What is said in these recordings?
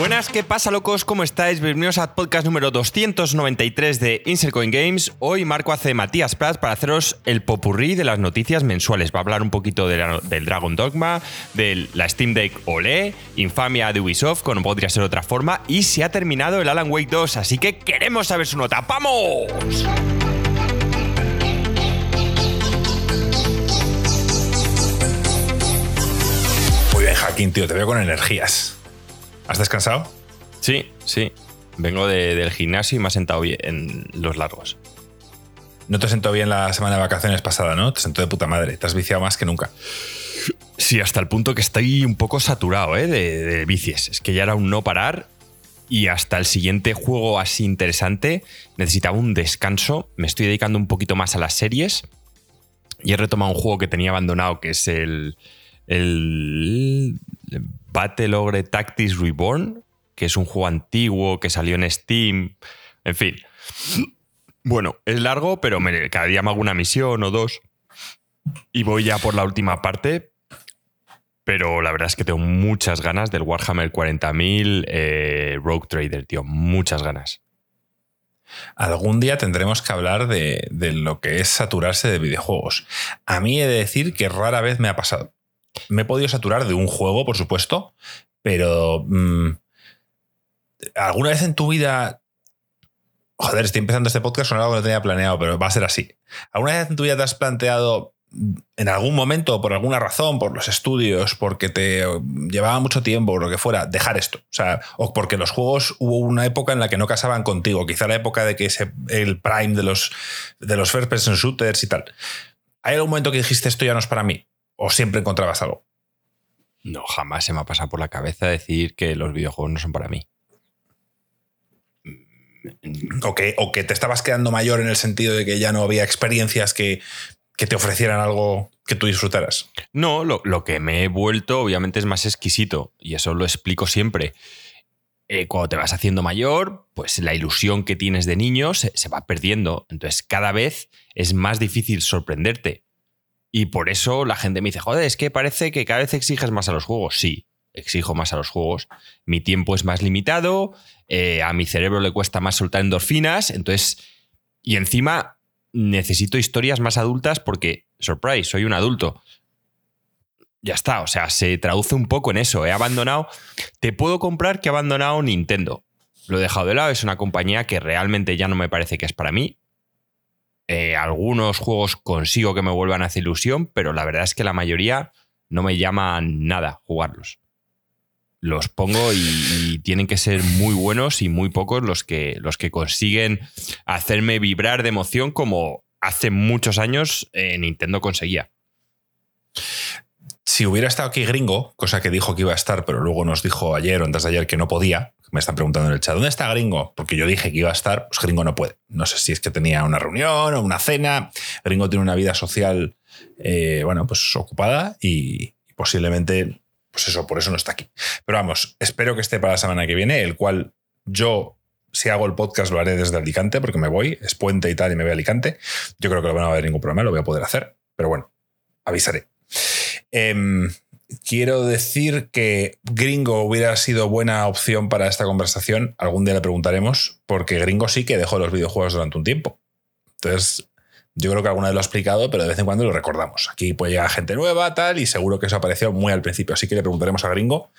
Buenas, ¿qué pasa, locos? ¿Cómo estáis? Bienvenidos al podcast número 293 de Insert Coin Games. Hoy Marco hace Matías Prats para haceros el popurrí de las noticias mensuales. Va a hablar un poquito del Dragon Dogma, de la Steam Deck Olé, Infamia de Ubisoft, como podría ser otra forma, y se ha terminado el Alan Wake 2, así que queremos saber su nota. ¡Vamos! Muy bien, Jaquín, tío, te veo con energías. ¿Has descansado? Sí, sí. Vengo de- del gimnasio y me ha sentado bien en los largos. No te sentó bien la semana de vacaciones pasada, ¿no? Te sentó de puta madre. Te has viciado más que nunca. Sí, hasta el punto que estoy un poco saturado ¿eh? de, de vicies. Es que ya era un no parar y hasta el siguiente juego así interesante necesitaba un descanso. Me estoy dedicando un poquito más a las series y he retomado un juego que tenía abandonado que es el, el Battle Ogre Tactics Reborn, que es un juego antiguo que salió en Steam. En fin. Bueno, es largo, pero cada día me hago una misión o dos. Y voy ya por la última parte. Pero la verdad es que tengo muchas ganas del Warhammer 40.000 eh, Rogue Trader, tío. Muchas ganas. Algún día tendremos que hablar de, de lo que es saturarse de videojuegos. A mí he de decir que rara vez me ha pasado. Me he podido saturar de un juego, por supuesto, pero mm, ¿alguna vez en tu vida... Joder, estoy empezando este podcast con algo que no tenía planeado, pero va a ser así. ¿Alguna vez en tu vida te has planteado en algún momento, por alguna razón, por los estudios, porque te llevaba mucho tiempo, o lo que fuera, dejar esto. O sea, o porque los juegos hubo una época en la que no casaban contigo, quizá la época de que ese, el prime de los, de los first person shooters y tal. ¿Hay algún momento que dijiste esto ya no es para mí? ¿O siempre encontrabas algo? No, jamás se me ha pasado por la cabeza decir que los videojuegos no son para mí. ¿O que, o que te estabas quedando mayor en el sentido de que ya no había experiencias que, que te ofrecieran algo que tú disfrutaras? No, lo, lo que me he vuelto obviamente es más exquisito y eso lo explico siempre. Eh, cuando te vas haciendo mayor, pues la ilusión que tienes de niño se, se va perdiendo. Entonces cada vez es más difícil sorprenderte. Y por eso la gente me dice, joder, es que parece que cada vez exiges más a los juegos. Sí, exijo más a los juegos. Mi tiempo es más limitado, eh, a mi cerebro le cuesta más soltar endorfinas, entonces... Y encima necesito historias más adultas porque, surprise, soy un adulto ya está, o sea, se traduce un poco en eso. He abandonado. Te puedo comprar que he abandonado Nintendo. Lo he dejado de lado, es una compañía que realmente ya no me parece que es para mí. Eh, algunos juegos consigo que me vuelvan a hacer ilusión, pero la verdad es que la mayoría no me llaman nada jugarlos. Los pongo y, y tienen que ser muy buenos y muy pocos los que, los que consiguen hacerme vibrar de emoción como hace muchos años eh, Nintendo conseguía. Si hubiera estado aquí gringo, cosa que dijo que iba a estar, pero luego nos dijo ayer o antes de ayer que no podía, me están preguntando en el chat, ¿dónde está gringo? Porque yo dije que iba a estar, pues gringo no puede. No sé si es que tenía una reunión o una cena. Gringo tiene una vida social, eh, bueno, pues ocupada y, posiblemente, pues eso, por eso no está aquí. Pero vamos, espero que esté para la semana que viene, el cual yo si hago el podcast lo haré desde Alicante porque me voy, es puente y tal y me voy a Alicante. Yo creo que no va a haber ningún problema, lo voy a poder hacer, pero bueno, avisaré. Em, quiero decir que Gringo hubiera sido buena opción para esta conversación. Algún día le preguntaremos, porque Gringo sí que dejó los videojuegos durante un tiempo. Entonces, yo creo que alguna vez lo ha explicado, pero de vez en cuando lo recordamos. Aquí puede llegar gente nueva, tal, y seguro que eso apareció muy al principio. Así que le preguntaremos a Gringo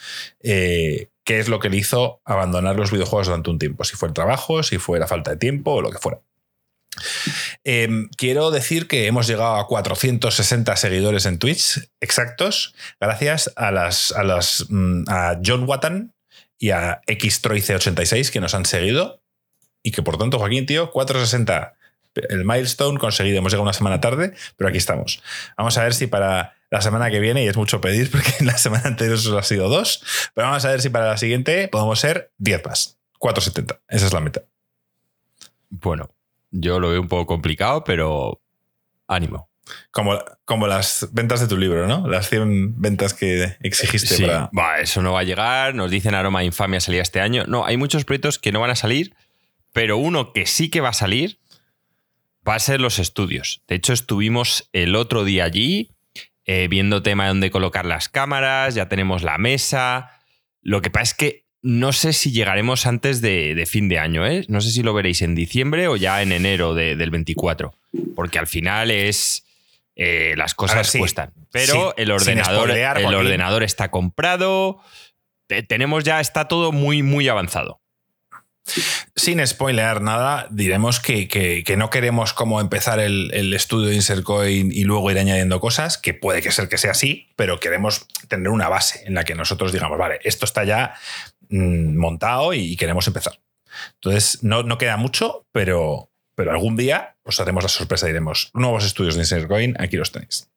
eh, qué es lo que le hizo abandonar los videojuegos durante un tiempo. Si fue el trabajo, si fue la falta de tiempo o lo que fuera. Eh, quiero decir que hemos llegado a 460 seguidores en Twitch exactos, gracias a las, a las mm, a John Watan y a Xtroice86 que nos han seguido. Y que por tanto, Joaquín, tío, 460. El milestone conseguido. Hemos llegado una semana tarde, pero aquí estamos. Vamos a ver si para la semana que viene, y es mucho pedir porque la semana anterior solo ha sido dos, pero vamos a ver si para la siguiente podemos ser 10 más. 470. Esa es la meta. Bueno, yo lo veo un poco complicado, pero ánimo. Como, como las ventas de tu libro, ¿no? Las 100 ventas que exigiste Sí, para. va, eso no va a llegar. Nos dicen Aroma Infamia salía este año. No, hay muchos proyectos que no van a salir, pero uno que sí que va a salir va a ser los estudios. De hecho, estuvimos el otro día allí eh, viendo tema de dónde colocar las cámaras, ya tenemos la mesa. Lo que pasa es que no sé si llegaremos antes de, fin de año, ¿eh? No sé si lo veréis en diciembre o ya en enero del 24. Porque al final es. Eh, las cosas cuestan. Pero el, ordenador, el ordenador está comprado. tenemos ya, está todo muy, muy avanzado. Sin spoilear nada, diremos que, no queremos como empezar el, estudio de Insercoin y luego ir añadiendo cosas, que puede que ser que sea así, pero queremos tener una base en la que nosotros digamos, vale, esto está ya montado y, queremos empezar. Entonces, no, no queda mucho, pero, pero algún día os haremos la sorpresa y diremos, nuevos estudios de Insercoin, aquí los tenéis.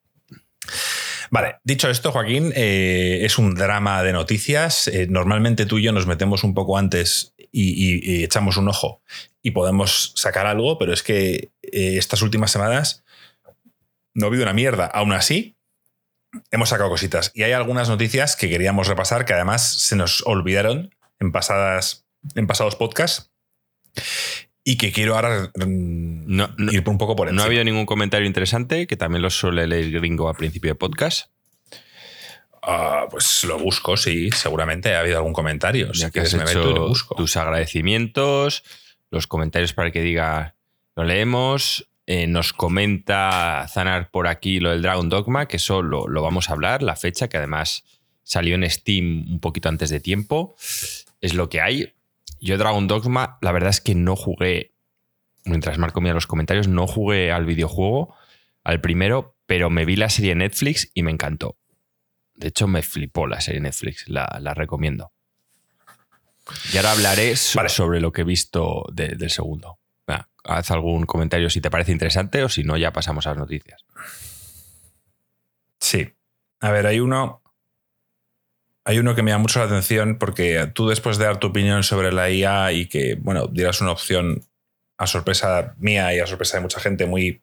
Vale, dicho esto, Joaquín, eh, es un drama de noticias. Eh, normalmente tú y yo nos metemos un poco antes y, echamos un ojo y podemos sacar algo, pero es que eh, estas últimas semanas no ha habido una mierda. Aún así, hemos sacado cositas. Y hay algunas noticias que queríamos repasar que además se nos olvidaron en, pasadas, en pasados podcasts y que quiero ahora mm, ir un poco por encima. No ha habido ningún comentario interesante, que también lo suele leer gringo al principio de podcast. Ah, pues lo busco, sí, seguramente ha habido algún comentario. Ya que has hecho tus agradecimientos, los comentarios para que diga lo leemos. Eh, nos comenta Zanar por aquí lo del Dragon Dogma, que eso lo, lo, vamos a hablar, la fecha, que además salió en Steam un poquito antes de tiempo. Es lo que hay. Yo Dragon Dogma, la verdad es que no jugué, mientras Marco mira los comentarios, no jugué al videojuego, al primero, pero me vi la serie Netflix y me encantó. De hecho, me flipó la serie Netflix, la, recomiendo. Y ahora hablaré sobre lo que he visto del segundo. Haz algún comentario si te parece interesante o si no, ya pasamos a las noticias. Sí. A ver, hay uno hay uno que me da mucho la atención porque tú después de dar tu opinión sobre la IA y que, bueno, dieras una opción a sorpresa mía y a sorpresa de mucha gente muy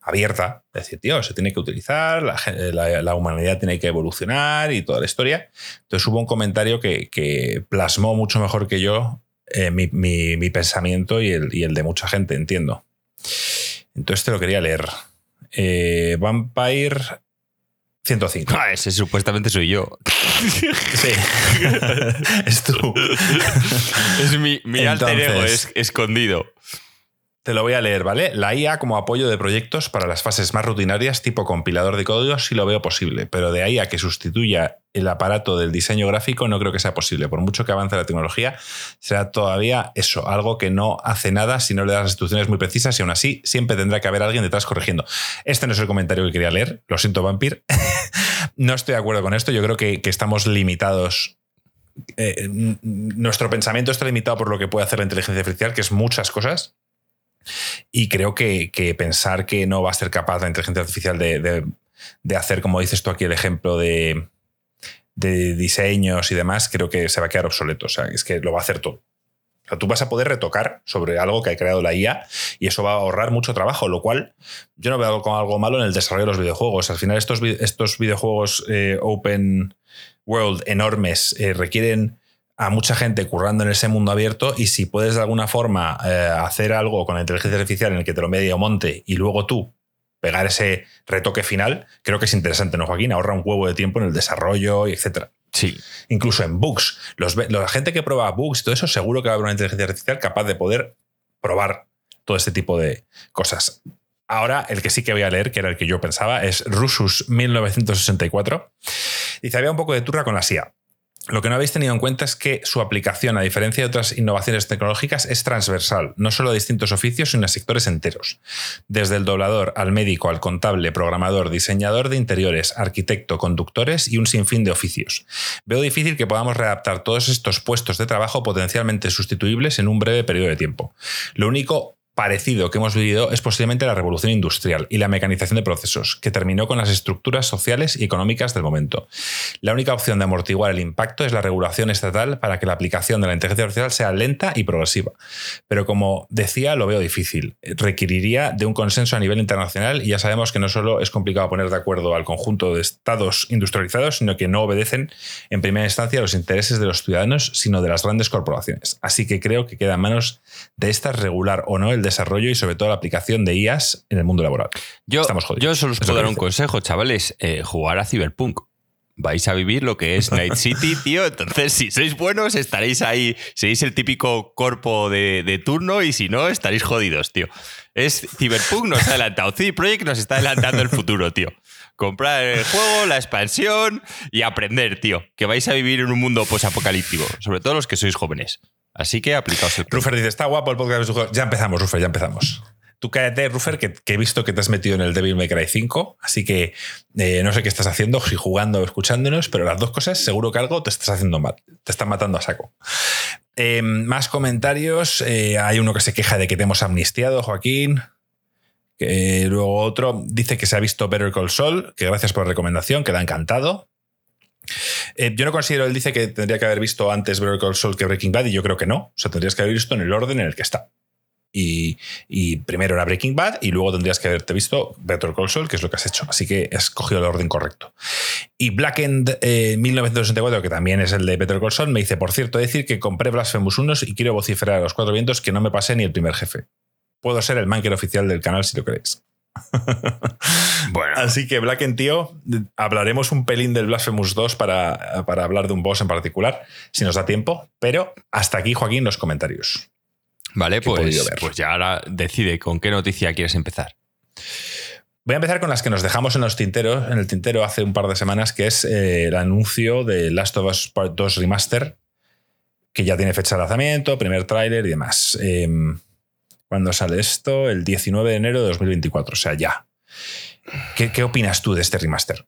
abierta, decir, tío, se tiene que utilizar, la, humanidad tiene que evolucionar y toda la historia. Entonces hubo un comentario que, plasmó mucho mejor que yo eh, mi, pensamiento y el, y el, de mucha gente, entiendo. Entonces te lo quería leer. Eh, Vampire 105. Ah, ese supuestamente soy yo. Sí. es tú. Es mi, mi alter ego es, escondido. Te lo voy a leer, ¿vale? La IA como apoyo de proyectos para las fases más rutinarias, tipo compilador de código, sí lo veo posible, pero de ahí a que sustituya el aparato del diseño gráfico no creo que sea posible. Por mucho que avance la tecnología, será todavía eso, algo que no hace nada si no le das las instrucciones muy precisas y aún así siempre tendrá que haber alguien detrás corrigiendo. Este no es el comentario que quería leer, lo siento, Vampir. no estoy de acuerdo con esto, yo creo que, estamos limitados eh, nuestro pensamiento está limitado por lo que puede hacer la inteligencia artificial, que es muchas cosas. Y creo que, pensar que no va a ser capaz la inteligencia artificial de, hacer, como dices tú aquí, el ejemplo de, diseños y demás, creo que se va a quedar obsoleto. O sea, es que lo va a hacer todo. O tú vas a poder retocar sobre algo que ha creado la IA y eso va a ahorrar mucho trabajo, lo cual yo no veo como algo malo en el desarrollo de los videojuegos. Al final, estos, estos videojuegos eh, open world enormes eh, requieren a mucha gente currando en ese mundo abierto y si puedes de alguna forma eh, hacer algo con la inteligencia artificial en el que te lo medio monte y luego tú pegar ese retoque final, creo que es interesante, ¿no, Joaquín? Ahorra un huevo de tiempo en el desarrollo y etcétera. Sí. Incluso en bugs. la gente que prueba bugs y todo eso, seguro que va a haber una inteligencia artificial capaz de poder probar todo este tipo de cosas. Ahora, el que sí que voy a leer, que era el que yo pensaba, es Rusus 1964. Dice, había un poco de turra con la SIA. Lo que no habéis tenido en cuenta es que su aplicación, a diferencia de otras innovaciones tecnológicas, es transversal, no solo a distintos oficios, sino a sectores enteros. Desde el doblador al médico, al contable, programador, diseñador de interiores, arquitecto, conductores y un sinfín de oficios. Veo difícil que podamos readaptar todos estos puestos de trabajo potencialmente sustituibles en un breve periodo de tiempo. Lo único parecido que hemos vivido es posiblemente la revolución industrial y la mecanización de procesos, que terminó con las estructuras sociales y económicas del momento. La única opción de amortiguar el impacto es la regulación estatal para que la aplicación de la inteligencia artificial sea lenta y progresiva. Pero como decía, lo veo difícil. Requeriría de un consenso a nivel internacional y ya sabemos que no solo es complicado poner de acuerdo al conjunto de estados industrializados, sino que no obedecen en primera instancia los intereses de los ciudadanos, sino de las grandes corporaciones. Así que creo que queda en manos de estas regular o no el desarrollo y sobre todo la aplicación de IAS en el mundo laboral. Yo, Estamos yo solo os puedo dar un consejo, chavales, eh, jugar a Cyberpunk. vais a vivir lo que es Night City, tío. Entonces, si sois buenos, estaréis ahí, seréis el típico cuerpo de, de turno y si no, estaréis jodidos, tío. Es Cyberpunk nos ha adelantado, CD Projekt nos está adelantando el futuro, tío. Comprar el juego, la expansión y aprender, tío. Que vais a vivir en un mundo posapocalíptico, sobre todo los que sois jóvenes. Así que aplicaos el Rufer dice, está guapo el podcast. de sus juegos". Ya empezamos, Rufer, ya empezamos. Tú cállate, Rufer, que, que he visto que te has metido en el Devil May Cry 5, así que eh, no sé qué estás haciendo, si jugando o escuchándonos, pero las dos cosas seguro que algo te estás haciendo mal, te están matando a saco. Eh, más comentarios, eh, hay uno que se queja de que te hemos amnistiado, Joaquín. Luego otro dice que se ha visto Better Call Saul, que gracias por la recomendación, que le ha encantado. Eh, yo no considero, él dice que tendría que haber visto antes Better Call Saul que Breaking Bad y yo creo que no. O sea, tendrías que haber visto en el orden en el que está. Y, primero era Breaking Bad y luego tendrías que haberte visto Better Call Saul, que es lo que has hecho. Así que has cogido el orden correcto. Y Blackened eh, 1964, que también es el de Better Call Saul, me dice, por cierto, decir que compré Blasphemous 1 y quiero vociferar a los cuatro vientos que no me pasé ni el primer jefe. Puedo ser el manker oficial del canal si lo queréis. Bueno, Así que Black and Tío, hablaremos un pelín del Blasphemous 2 para, para hablar de un boss en particular, si nos da tiempo. Pero hasta aquí, Joaquín, los comentarios. vale, pues, pues ya ahora decide con qué noticia quieres empezar. Voy a empezar con las que nos dejamos en los tinteros, en el tintero hace un par de semanas, que es eh, el anuncio de Last of Us Part 2 Remaster, que ya tiene fecha de lanzamiento, primer tráiler y demás. Eh, ¿Cuándo sale esto? El 19 de enero de 2024, o sea, ya. ¿Qué, qué opinas tú de este remaster?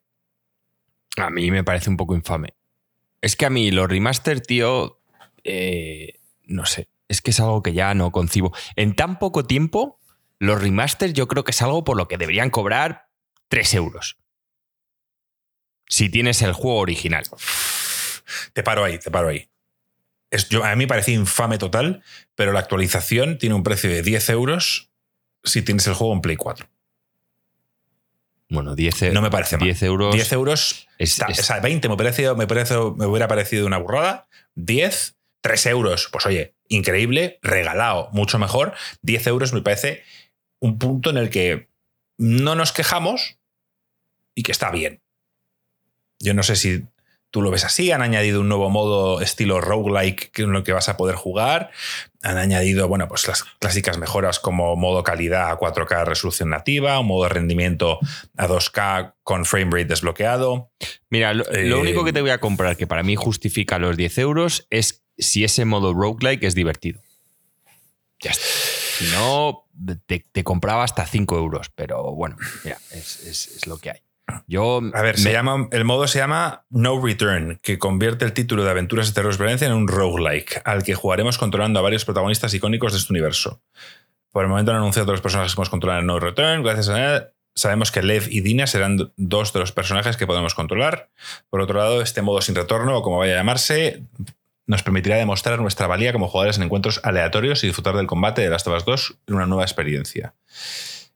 A mí me parece un poco infame. Es que a mí los remaster, tío, eh, no sé, es que es algo que ya no concibo. En tan poco tiempo, los remaster yo creo que es algo por lo que deberían cobrar 3 euros. Si tienes el juego original. Te paro ahí, te paro ahí. Es, yo, a mí me parece infame total, pero la actualización tiene un precio de 10 euros si tienes el juego en Play 4. Bueno, 10, e- No me parece mal. 10 euros. 10 euros, es- está- es- o sea, 20 me, parece, me, parece, me hubiera parecido una burrada. 10, 3 euros, pues oye, increíble, regalado, mucho mejor. 10 euros me parece un punto en el que no nos quejamos y que está bien. Yo no sé si tú lo ves así. Han añadido un nuevo modo estilo roguelike en lo que vas a poder jugar. Han añadido, bueno, pues las clásicas mejoras como modo calidad a 4K resolución nativa, un modo de rendimiento a 2K con frame rate desbloqueado. Mira, lo, Eh, lo único que te voy a comprar que para mí justifica los 10 euros es si ese modo roguelike es divertido. Ya está. Si no, te, te compraba hasta 5 euros. Pero bueno, mira, es, es- es lo que hay. Yo. A ver, me- se llama, el modo se llama No Return, que convierte el título de Aventuras de Terror Experiencia en un roguelike, al que jugaremos controlando a varios protagonistas icónicos de este universo. Por el momento han anunciado todos los personajes que podemos controlar en No Return. Gracias a él, sabemos que Lev y Dina serán dos de los personajes que podemos controlar. Por otro lado, este modo sin retorno, o como vaya a llamarse, nos permitirá demostrar nuestra valía como jugadores en encuentros aleatorios y disfrutar del combate de Last of Us 2 en una nueva experiencia.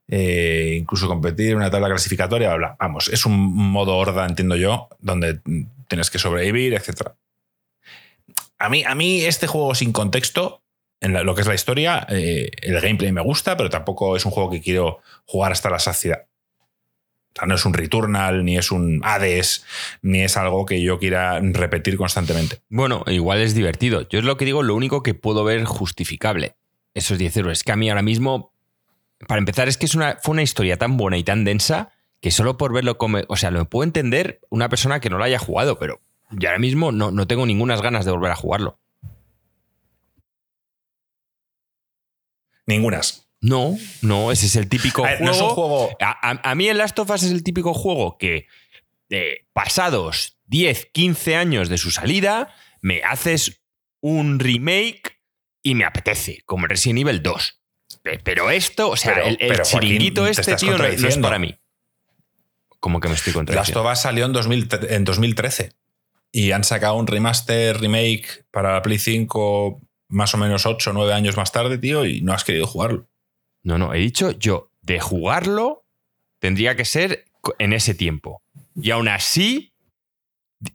Eh, incluso competir en una tabla clasificatoria, bla, bla. Vamos, es un modo horda, entiendo yo, donde tienes que sobrevivir, etc. A mí, a mí este juego sin contexto, en lo que es la historia, eh, el gameplay me gusta, pero tampoco es un juego que quiero jugar hasta la saciedad. O sea, no es un Returnal, ni es un Hades, ni es algo que yo quiera repetir constantemente. Bueno, igual es divertido. Yo es lo que digo, lo único que puedo ver justificable. Esos 10 euros. Es que a mí ahora mismo, para empezar, es que es una, fue una historia tan buena y tan densa que solo por verlo como. O sea, lo puedo entender una persona que no lo haya jugado, pero yo ahora mismo no, no tengo ninguna ganas de volver a jugarlo. Ningunas. No, no, ese es el típico A ver, juego. no es un juego. A, a- a mí el Last of Us es el típico juego que, eh, pasados 10, 15 años de su salida, me haces un remake y me apetece, como Resident Evil 2. Pe- Pero esto, o sea, Pero- el, el pero, Joaquín, chiringuito te este, tío, no, no es para mí. Como que me estoy Last contradiciendo. of Us salió en, 2000 en 2013 y han sacado un remaster, remake para la Play 5 más o menos 8 o 9 años más tarde, tío, y no has querido jugarlo. No, no, he dicho yo, de jugarlo tendría que ser en ese tiempo. Y aún así,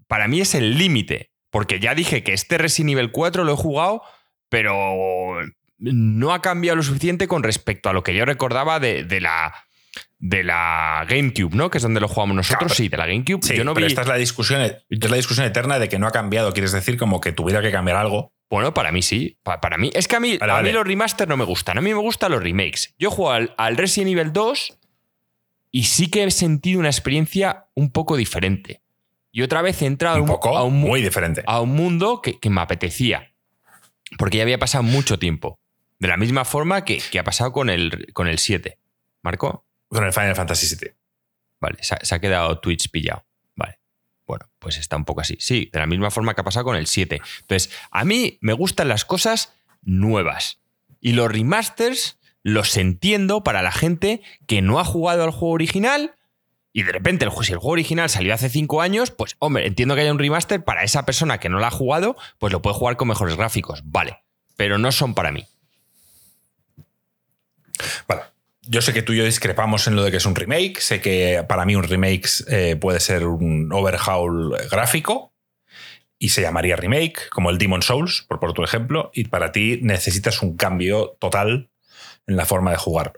para mí es el límite. Porque ya dije que este Resident Evil 4 lo he jugado, pero no ha cambiado lo suficiente con respecto a lo que yo recordaba de, de la, de la GameCube, ¿no? Que es donde lo jugamos nosotros, sí, de la GameCube. Sí, yo no pero vi. esta es la discusión, es la discusión eterna de que no ha cambiado. Quieres decir como que tuviera que cambiar algo. Bueno, para mí sí. Pa- Para, mí. Es que a mí, Vale, a mí vale. los remasters no me gustan. A mí me gustan los remakes. Yo juego al, al Resident Evil 2 y sí que he sentido una experiencia un poco diferente. Y otra vez he entrado a Un un, poco, a un mu- muy diferente. a un mundo que, que me apetecía. Porque ya había pasado mucho tiempo. De la misma forma que, que ha pasado con el, con el 7. ¿Marco? Con el Final Fantasy VII. Vale, se ha, se ha quedado Twitch pillado. Vale. Bueno, pues está un poco así. Sí, de la misma forma que ha pasado con el 7. Entonces, a mí me gustan las cosas nuevas. Y los remasters los entiendo para la gente que no ha jugado al juego original. Y de repente, el, si el juego original salió hace 5 años, pues hombre, entiendo que haya un remaster para esa persona que no la ha jugado, pues lo puede jugar con mejores gráficos. Vale. Pero no son para mí. Vale. Yo sé que tú y yo discrepamos en lo de que es un remake. Sé que para mí un remake eh, puede ser un overhaul gráfico y se llamaría remake, como el Demon Souls, por, por otro ejemplo. Y para ti necesitas un cambio total en la forma de jugar.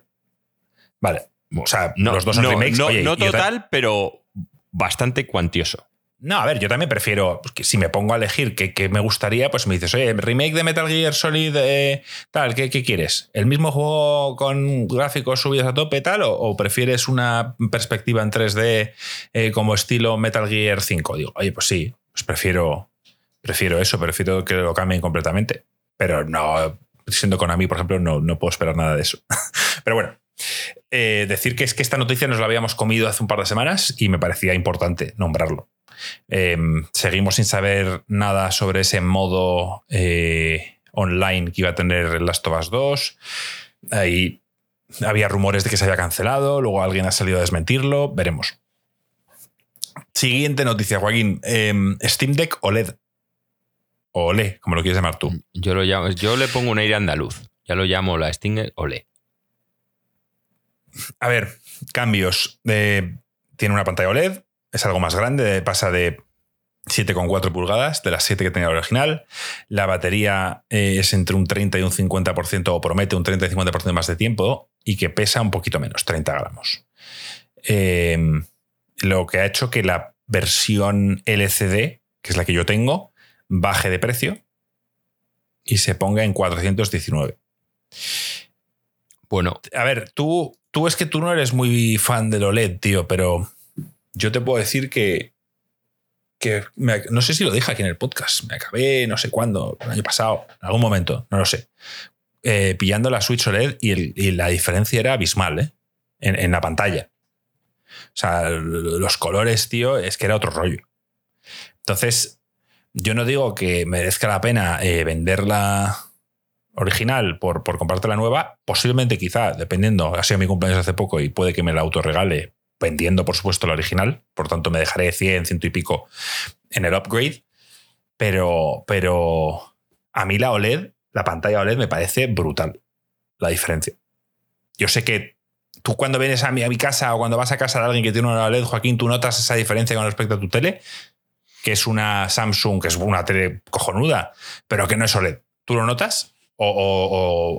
Vale. O sea, No, los dos son no, remakes. no- Oye, total, pero bastante cuantioso. No, a ver, yo también prefiero, que si me pongo a elegir qué, me gustaría, pues me dices, oye, remake de Metal Gear Solid, eh, tal, ¿qué, qué quieres? ¿El mismo juego con gráficos subidos a tope, tal? ¿O, prefieres una perspectiva en 3D eh, como estilo Metal Gear 5? Digo, oye, pues sí, pues prefiero, prefiero eso, prefiero que lo cambien completamente. Pero no, siendo Konami, por ejemplo, no, no puedo esperar nada de eso. Pero bueno, eh, decir que es que esta noticia nos la habíamos comido hace un par de semanas y me parecía importante nombrarlo. Eh, seguimos sin saber nada sobre ese modo eh, online que iba a tener Last of Us 2. Ahí había rumores de que se había cancelado, luego alguien ha salido a desmentirlo, veremos. Siguiente noticia, Joaquín. Eh, Steam Deck OLED. O OLE, como lo quieres llamar tú. Yo, lo llamo, yo le pongo un aire andaluz. Ya lo llamo la Stinger Ole. A ver, cambios. Eh, tiene una pantalla OLED, es algo más grande, pasa de 7,4 pulgadas, de las 7 que tenía la original. La batería eh, es entre un 30 y un 50%, o promete un 30 y 50% más de tiempo, y que pesa un poquito menos, 30 gramos. Eh, lo que ha hecho que la versión LCD, que es la que yo tengo, baje de precio y se ponga en 419. Bueno, A ver, tú, tú es que tú no eres muy fan del OLED, tío, pero yo te puedo decir que, que no sé si lo dije aquí en el podcast, me acabé no sé cuándo, el año pasado, en algún momento, no lo sé, eh, pillando la Switch OLED y, la diferencia era abismal, ¿eh? En, en la pantalla. O sea, los colores, tío, es que era otro rollo. Entonces, yo no digo que merezca la pena eh, venderla original por, por comprarte la nueva, posiblemente quizá, dependiendo, ha sido mi cumpleaños hace poco y puede que me la autorregale vendiendo, por supuesto, la original, por tanto me dejaré 100, ciento y pico en el upgrade, pero, pero a mí la OLED, la pantalla OLED me parece brutal la diferencia. Yo sé que tú cuando vienes a mi, a mi casa o cuando vas a casa de alguien que tiene una OLED, Joaquín, tú notas esa diferencia con respecto a tu tele, que es una Samsung, que es una tele cojonuda, pero que no es OLED. ¿Tú lo notas? O, o-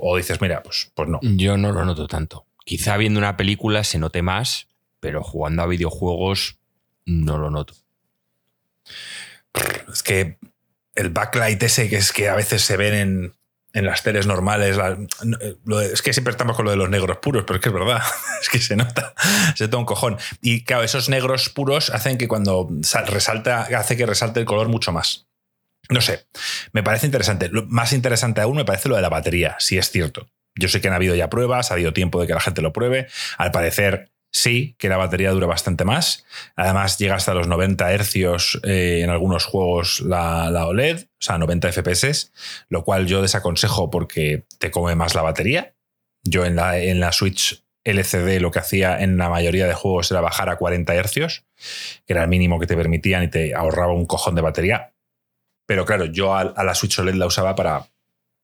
o- o dices, mira, pues, pues no. yo no lo noto tanto. Quizá viendo una película se note más, pero jugando a videojuegos no lo noto. Es que el backlight ese que es que a veces se ven en, en las teles normales. eh, es que siempre estamos con lo de los negros puros, pero es que es verdad. Es que se nota. Se nota un cojón. Y claro, esos negros puros hacen que cuando sal- resalta, hace que resalte el color mucho más. No sé, me parece interesante. Lo más interesante aún me parece lo de la batería, si es cierto. Yo sé que han habido ya pruebas, ha habido tiempo de que la gente lo pruebe. Al parecer, sí, que la batería dura bastante más. Además, llega hasta los 90 hercios eh, en algunos juegos la, la OLED, o sea, 90 FPS, lo cual yo desaconsejo porque te come más la batería. Yo en la, en la Switch LCD lo que hacía en la mayoría de juegos era bajar a 40 hercios, que era el mínimo que te permitían y te ahorraba un cojón de batería. Pero claro, yo a, a la Switch OLED la usaba para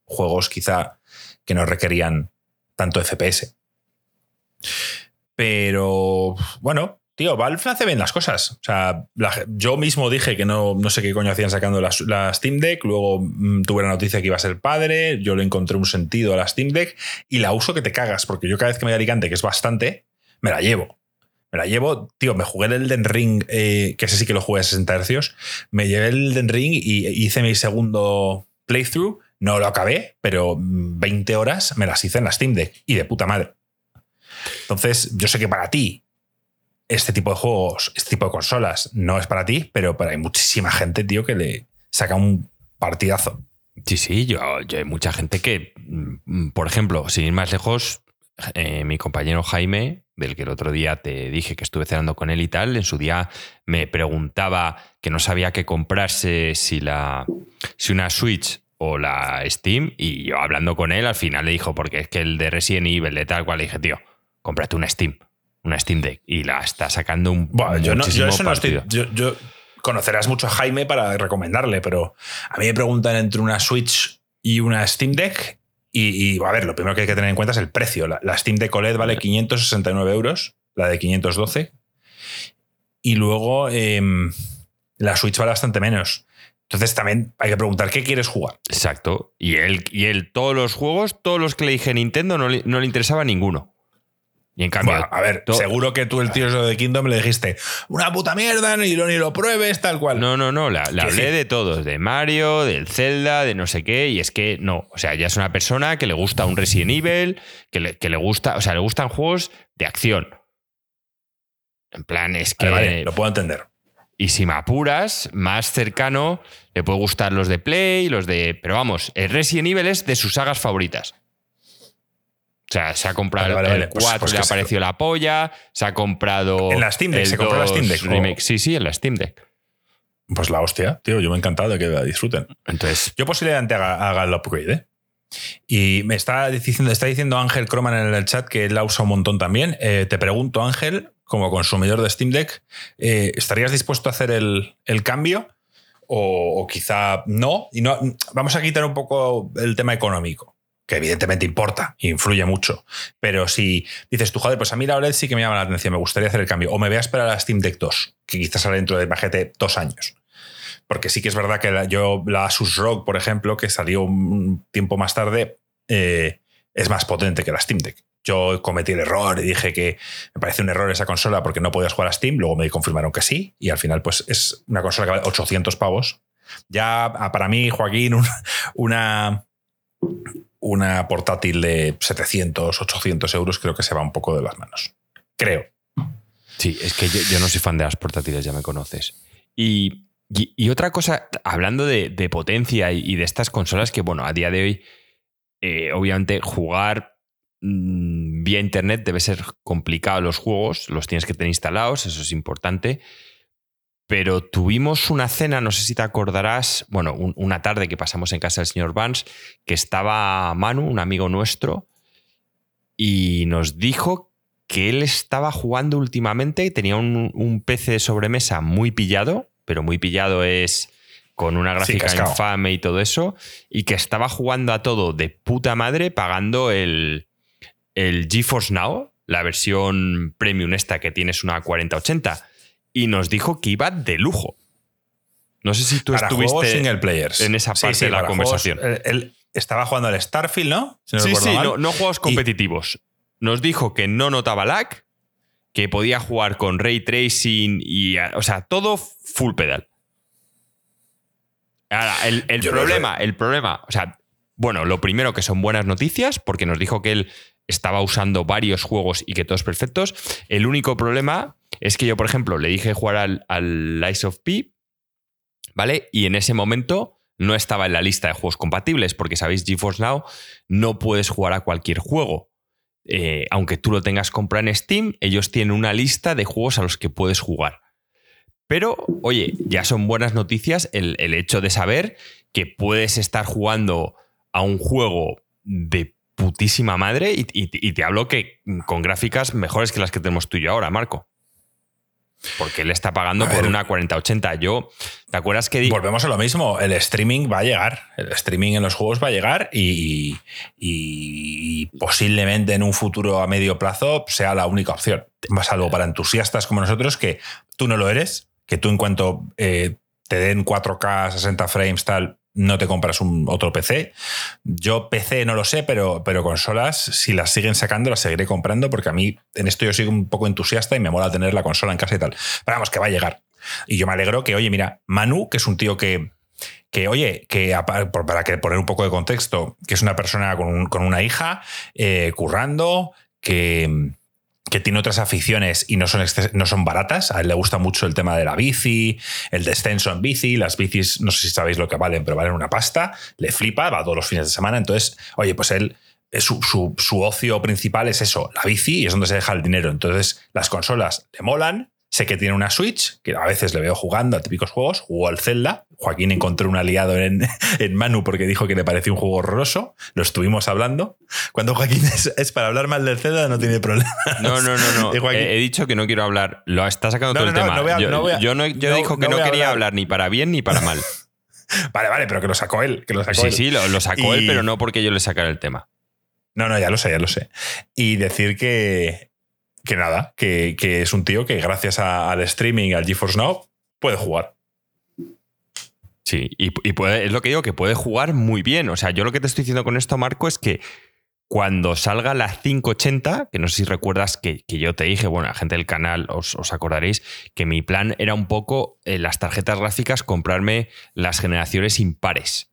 juegos quizá que no requerían tanto FPS. Pero bueno, tío, Valve hace bien las cosas. O sea, yo mismo dije que no, no sé qué coño hacían sacando la, la Steam Deck. Luego mm, tuve la noticia que iba a ser padre. Yo le encontré un sentido a la Steam Deck y la uso que te cagas, porque yo cada vez que me voy Alicante, que es bastante, me la llevo. Me la llevo, tío, me jugué el Elden Ring, eh, que ese sí que lo jugué a 60 Hz. Me llevé el Elden Ring y hice mi segundo playthrough. No lo acabé, pero 20 horas me las hice en la Steam Deck y de puta madre. Entonces, yo sé que para ti este tipo de juegos, este tipo de consolas no es para ti, pero para hay muchísima gente, tío, que le saca un partidazo. Sí, sí, yo, hay mucha gente que, mm, por ejemplo, sin ir más lejos, eh, mi compañero Jaime, del que el otro día te dije que estuve cenando con él y tal, en su día me preguntaba que no sabía qué comprarse, si, la, si una Switch o la Steam, y yo hablando con él al final le dijo, porque es que el de Resident Evil de tal cual, le dije, tío, cómprate una Steam, una Steam Deck, y la está sacando un... Bueno, yo, no, yo eso no estoy... yo, conocerás mucho a Jaime para recomendarle, pero a mí me preguntan entre una Switch y una Steam Deck. Y, a ver, lo primero que hay que tener en cuenta es el precio. La, Steam Deck OLED vale 569 euros, la de 512. Y luego em, la Switch vale bastante menos. Entonces también hay que preguntar qué quieres jugar. Exacto. Y él, y él todos los juegos, todos los que le dije Nintendo, no no le interesaba ninguno. Y en cambio. a ver, seguro que tú, el tío de Kingdom, le dijiste una puta mierda, ni lo, ni lo pruebes, tal cual. No, no, no. La, hablé de todos: de Mario, del Zelda, de no sé qué. Y es que no. O sea, ya es una persona que le gusta un Resident Evil, que le, que le gusta. O sea, le gustan juegos de acción. En plan, es que. Vale, lo puedo entender. Y si me apuras, más cercano, le puede gustar los de Play, los de. Pero vamos, el Resident Evil es de sus sagas favoritas. O sea, se ha comprado el 4, pues, pues le ha aparecido la polla, se ha comprado. En la Steam Deck, se compró la Steam Deck. Sí, sí, en la Steam Deck. Pues la hostia, tío, yo me he encantado de que la disfruten. Entonces, yo posiblemente haga, haga el upgrade, ¿eh? Y me está diciendo, está diciendo Ángel Croman en el chat que él la usa un montón también. Eh, te pregunto, Ángel, como consumidor de Steam Deck, eh, ¿estarías dispuesto a hacer el, cambio? O, o, quizá no. Y no. Vamos a quitar un poco el tema económico que evidentemente importa, influye mucho. Pero si dices tú, joder, pues a mí la OLED sí que me llama la atención, me gustaría hacer el cambio. O me voy a esperar a la Steam Deck 2, que quizás sale dentro de dos años. Porque sí que es verdad que yo, la Asus ROG, por ejemplo, que salió un tiempo más tarde, eh, es más potente que la Steam Deck. Yo cometí el error y dije que me parece un error esa consola porque no podías jugar a Steam, luego me confirmaron que sí, y al final pues es una consola que vale 800 pavos. Ya ah, para mí, Joaquín, una portátil de 700, 800 euros creo que se va un poco de las manos. Creo. Sí, es que yo, no soy fan de las portátiles, ya me conoces. Y, otra cosa, hablando de, potencia y, de estas consolas que, bueno, a día de hoy, eh, obviamente jugar mm, vía internet debe ser complicado los juegos, los tienes que tener instalados, eso es importante pero tuvimos una cena, no sé si te acordarás, bueno, una tarde que pasamos en casa del señor Vance, que estaba Manu, un amigo nuestro, y nos dijo que él estaba jugando últimamente, tenía un, PC de sobremesa muy pillado, pero muy pillado es con una gráfica infame y todo eso, y que estaba jugando a todo de puta madre pagando el, el GeForce Now, la versión premium esta que tienes una 4080 y nos dijo que iba de lujo. No sé si tú estuviste single players. en esa parte de la conversación. él, estaba jugando al Starfield, ¿no? sí, sí, no, juegos competitivos. Nos dijo que no notaba lag, que podía jugar con ray tracing y. O sea, todo full pedal. Ahora, el, el problema, el problema, o sea, bueno, lo primero que son buenas noticias, porque nos dijo que él estaba usando varios juegos y que todos perfectos. El único problema es que yo, por ejemplo, le dije jugar al, al Ice of P, ¿vale? Y en ese momento no estaba en la lista de juegos compatibles, porque sabéis, GeForce Now no puedes jugar a cualquier juego. Eh, aunque tú lo tengas comprado en Steam, ellos tienen una lista de juegos a los que puedes jugar. Pero, oye, ya son buenas noticias el, el hecho de saber que puedes estar jugando a un juego de putísima madre y, te hablo que con gráficas mejores que las que tenemos tú y yo ahora, Marco. Porque él está pagando por una 4080. Yo, ¿te acuerdas que... Volvemos a lo mismo, el streaming va a llegar, el streaming en los juegos va a llegar y, posiblemente en un futuro a medio plazo sea la única opción. Salvo para entusiastas como nosotros, que tú no lo eres, que tú en cuanto eh, te den 4K, 60 frames, tal, no te compras un otro PC. Yo PC no lo sé, pero, pero consolas, si las siguen sacando, las seguiré comprando porque a mí en esto yo soy un poco entusiasta y me mola tener la consola en casa y tal. Pero vamos, que va a llegar. Y yo me alegro que, oye, mira, Manu, que es un tío que, que oye, que para que poner un poco de contexto, que es una persona con, una hija, eh, currando, que que tiene otras aficiones y no son, no son baratas. A él le gusta mucho el tema de la bici, el descenso en bici. Las bicis, no sé si sabéis lo que valen, pero valen una pasta. Le flipa, va todos los fines de semana. Entonces, oye, pues él, su, su, su ocio principal es eso, la bici, y es donde se deja el dinero. Entonces, las consolas le molan, Sé que tiene una Switch, que a veces le veo jugando a típicos juegos, jugó al Zelda. Joaquín encontró un aliado en, en Manu porque dijo que le pareció un juego horroroso. Lo estuvimos hablando. Cuando Joaquín es, para hablar mal del Zelda, no tiene problema. No, no, no, no. he, dicho que no quiero hablar. Lo está sacando todo el tema. yo, no, yo dijo que no, quería hablar. ni para bien ni para mal. vale, vale, pero que lo sacó él. Que lo sacó sí, él. sí, lo, sacó él, pero no porque yo le sacara el tema. No, no, ya lo sé, ya lo sé. Y decir que, que nada, que, es un tío que gracias al streaming, al GeForce Now, puede jugar. Sí, y, puede, es lo que digo, que puede jugar muy bien. O sea, yo lo que te estoy diciendo con esto, Marco, es que cuando salga la 580, que no sé si recuerdas que, yo te dije, bueno, la gente del canal os, acordaréis, que mi plan era un poco en eh, las tarjetas gráficas comprarme las generaciones impares.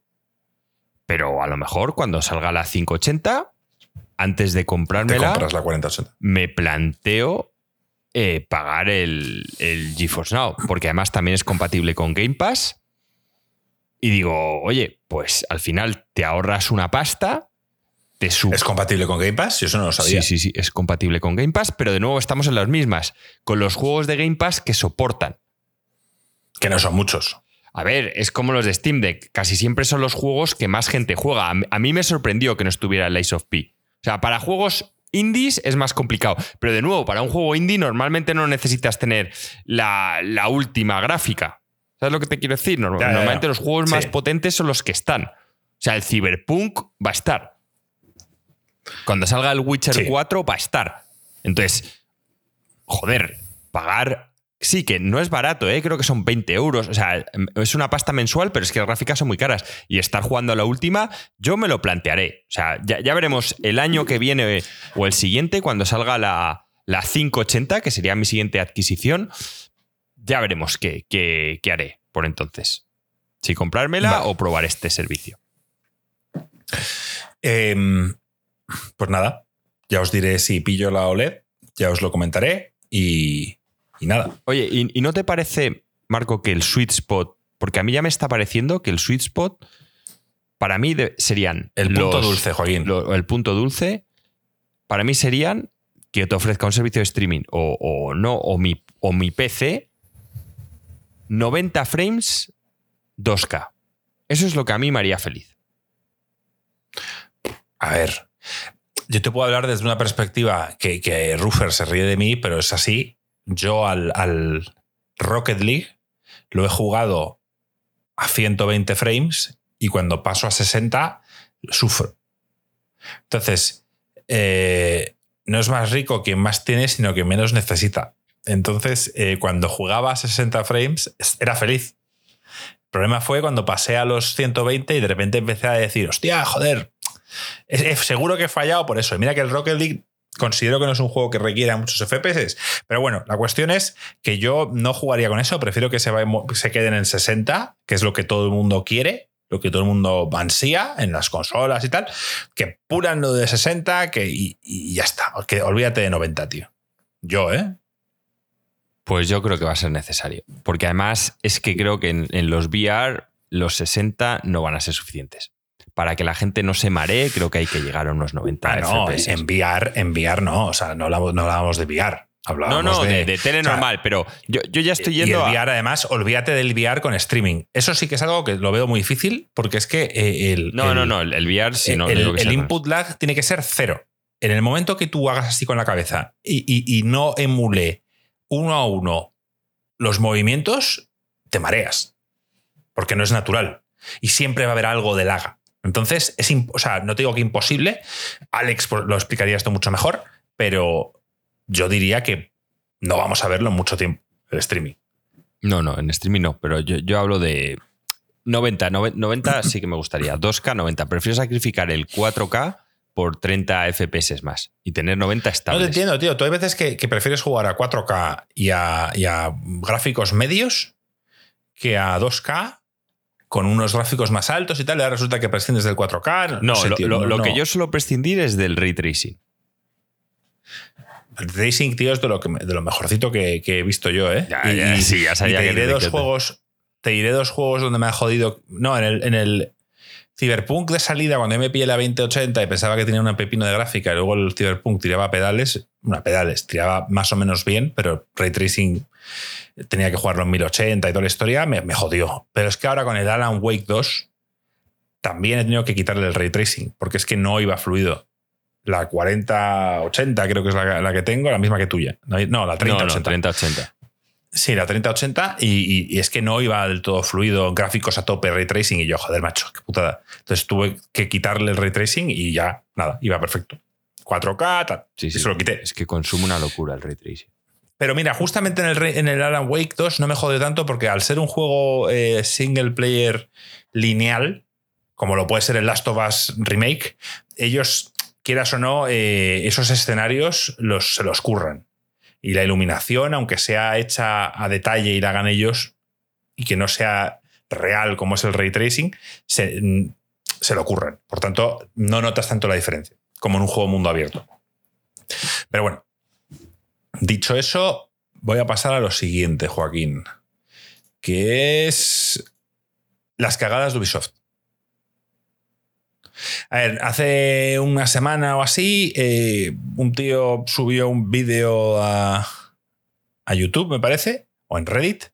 Pero a lo mejor cuando salga la 580, antes de comprármela, me planteo eh, pagar el, el GeForce Now, porque además también es compatible con Game Pass. Y digo, oye, pues al final te ahorras una pasta. Te ¿Es compatible con Game Pass? Yo eso no lo sabía. Sí, sí, sí, es compatible con Game Pass, pero de nuevo estamos en las mismas, con los juegos de Game Pass que soportan. Que no son muchos. A ver, es como los de Steam Deck. Casi siempre son los juegos que más gente juega. A mí me sorprendió que no estuviera el Ace of P. O sea, para juegos indies es más complicado. Pero de nuevo, para un juego indie normalmente no necesitas tener la, última gráfica. ¿Sabes lo que te quiero decir? Normalmente los juegos más potentes son los que están. O sea, el Cyberpunk va a estar. Cuando salga el Witcher 4 va a estar. Entonces, joder, pagar Sí, que no es barato, ¿eh? creo que son 20 euros. O sea, es una pasta mensual, pero es que las gráficas son muy caras. Y estar jugando a la última, yo me lo plantearé. O sea, ya, veremos el año que viene o el siguiente, cuando salga la, la 580, que sería mi siguiente adquisición. Ya veremos qué, qué, haré por entonces. Si comprármela o probar este servicio. Em, pues nada, ya os diré si pillo la OLED, ya os lo comentaré y, y nada. Oye, ¿y, no te parece, Marco, que el sweet spot, porque a mí ya me está pareciendo que el sweet spot para mí serían... El punto dulce, Joaquín. el punto dulce, para mí serían que te ofrezca un servicio de streaming o, no, o mi, o mi PC, 90 frames, 2K. Eso es lo que a mí me haría feliz. A ver, yo te puedo hablar desde una perspectiva que, que Ruffer se ríe de mí, pero es así yo al, Rocket League lo he jugado a 120 frames y cuando paso a 60 sufro. Entonces, eh, no es más rico quien más tiene, sino quien menos necesita. Entonces, eh, cuando jugaba a 60 frames, era feliz. El problema fue cuando pasé a los 120 y de repente empecé a decir, hostia, joder, seguro que he fallado por eso. mira que el Rocket League considero que no es un juego que requiera muchos FPS. Pero bueno, la cuestión es que yo no jugaría con eso, prefiero que se, se queden en 60, que es lo que todo el mundo quiere, lo que todo el mundo ansía en las consolas y tal, que puran lo de 60 que, y, ya está. Que olvídate de 90, tío. Yo, ¿eh? Pues yo creo que va a ser necesario. Porque además es que creo que en, en los VR los 60 no van a ser suficientes para que la gente no se maree, creo que hay que llegar a unos 90 ah, no, Enviar, enviar no, o sea, no hablamos, no hablábamos de VR. no, no, de, tele normal, pero yo, ya estoy yendo. Y el VR, además, olvídate del VR con streaming. Eso sí que es algo que lo veo muy difícil porque es que eh, el. No, no, no, el, VR, si no. El, input lag tiene que ser cero. En el momento que tú hagas así con la cabeza y, no emule uno a uno los movimientos, te mareas. Porque no es natural. Y siempre va a haber algo de lag. Entonces, es o sea, no te digo que imposible, Alex lo explicaría esto mucho mejor, pero yo diría que no vamos a verlo en mucho tiempo, el streaming. No, no, en streaming no, pero yo, hablo de 90, 90 sí que me gustaría. 2K, 90. Prefiero sacrificar el 4K por 30 FPS más y tener 90 estables. No te entiendo, tío. Tú hay veces que, prefieres jugar a 4K y a, y a, gráficos medios que a 2K con unos gráficos más altos y tal. Y ahora resulta que prescindes del 4K. No, lo, que yo suelo prescindir es del ray tracing. El tracing, tío, es de lo, que, de lo mejorcito que, he visto yo, ¿eh? y, sí, ya sabía te diré dos juegos. Te diré dos juegos donde me ha jodido. No, en el, en el Cyberpunk de salida, cuando yo me pillé la 2080 y pensaba que tenía una pepino de gráfica y luego el Cyberpunk tiraba pedales, una pedales, tiraba más o menos bien, pero ray tracing tenía que jugarlo en 1080 y toda la historia, me, me jodió. Pero es que ahora con el Alan Wake 2 también he tenido que quitarle el ray tracing, porque es que no iba fluido la 4080 creo que es la, que tengo, la misma que tuya. No, la 3080. Sí, la 3080 y, y, es que no iba del todo fluido, gráficos a tope, ray tracing y yo, joder, macho, qué putada. Entonces tuve que quitarle el ray tracing y ya, nada, iba perfecto. 4K, tal. Sí, sí, lo quité. Es que consume una locura el ray tracing. Pero mira, justamente en el, en el Alan Wake 2 no me jode tanto porque al ser un juego eh, single player lineal, como lo puede ser el Last of Us Remake, ellos quieras o no, eh, esos escenarios los, se los curran. Y la iluminación, aunque sea hecha a detalle y la hagan ellos, y que no sea real como es el ray tracing, se, mm, se lo curran. Por tanto, no notas tanto la diferencia, como en un juego mundo abierto. Pero bueno, dicho eso, voy a pasar a lo siguiente, Joaquín, que es las cagadas de Ubisoft. A ver, hace una semana o así, eh, un tío subió un vídeo a, a YouTube, me parece, o en Reddit,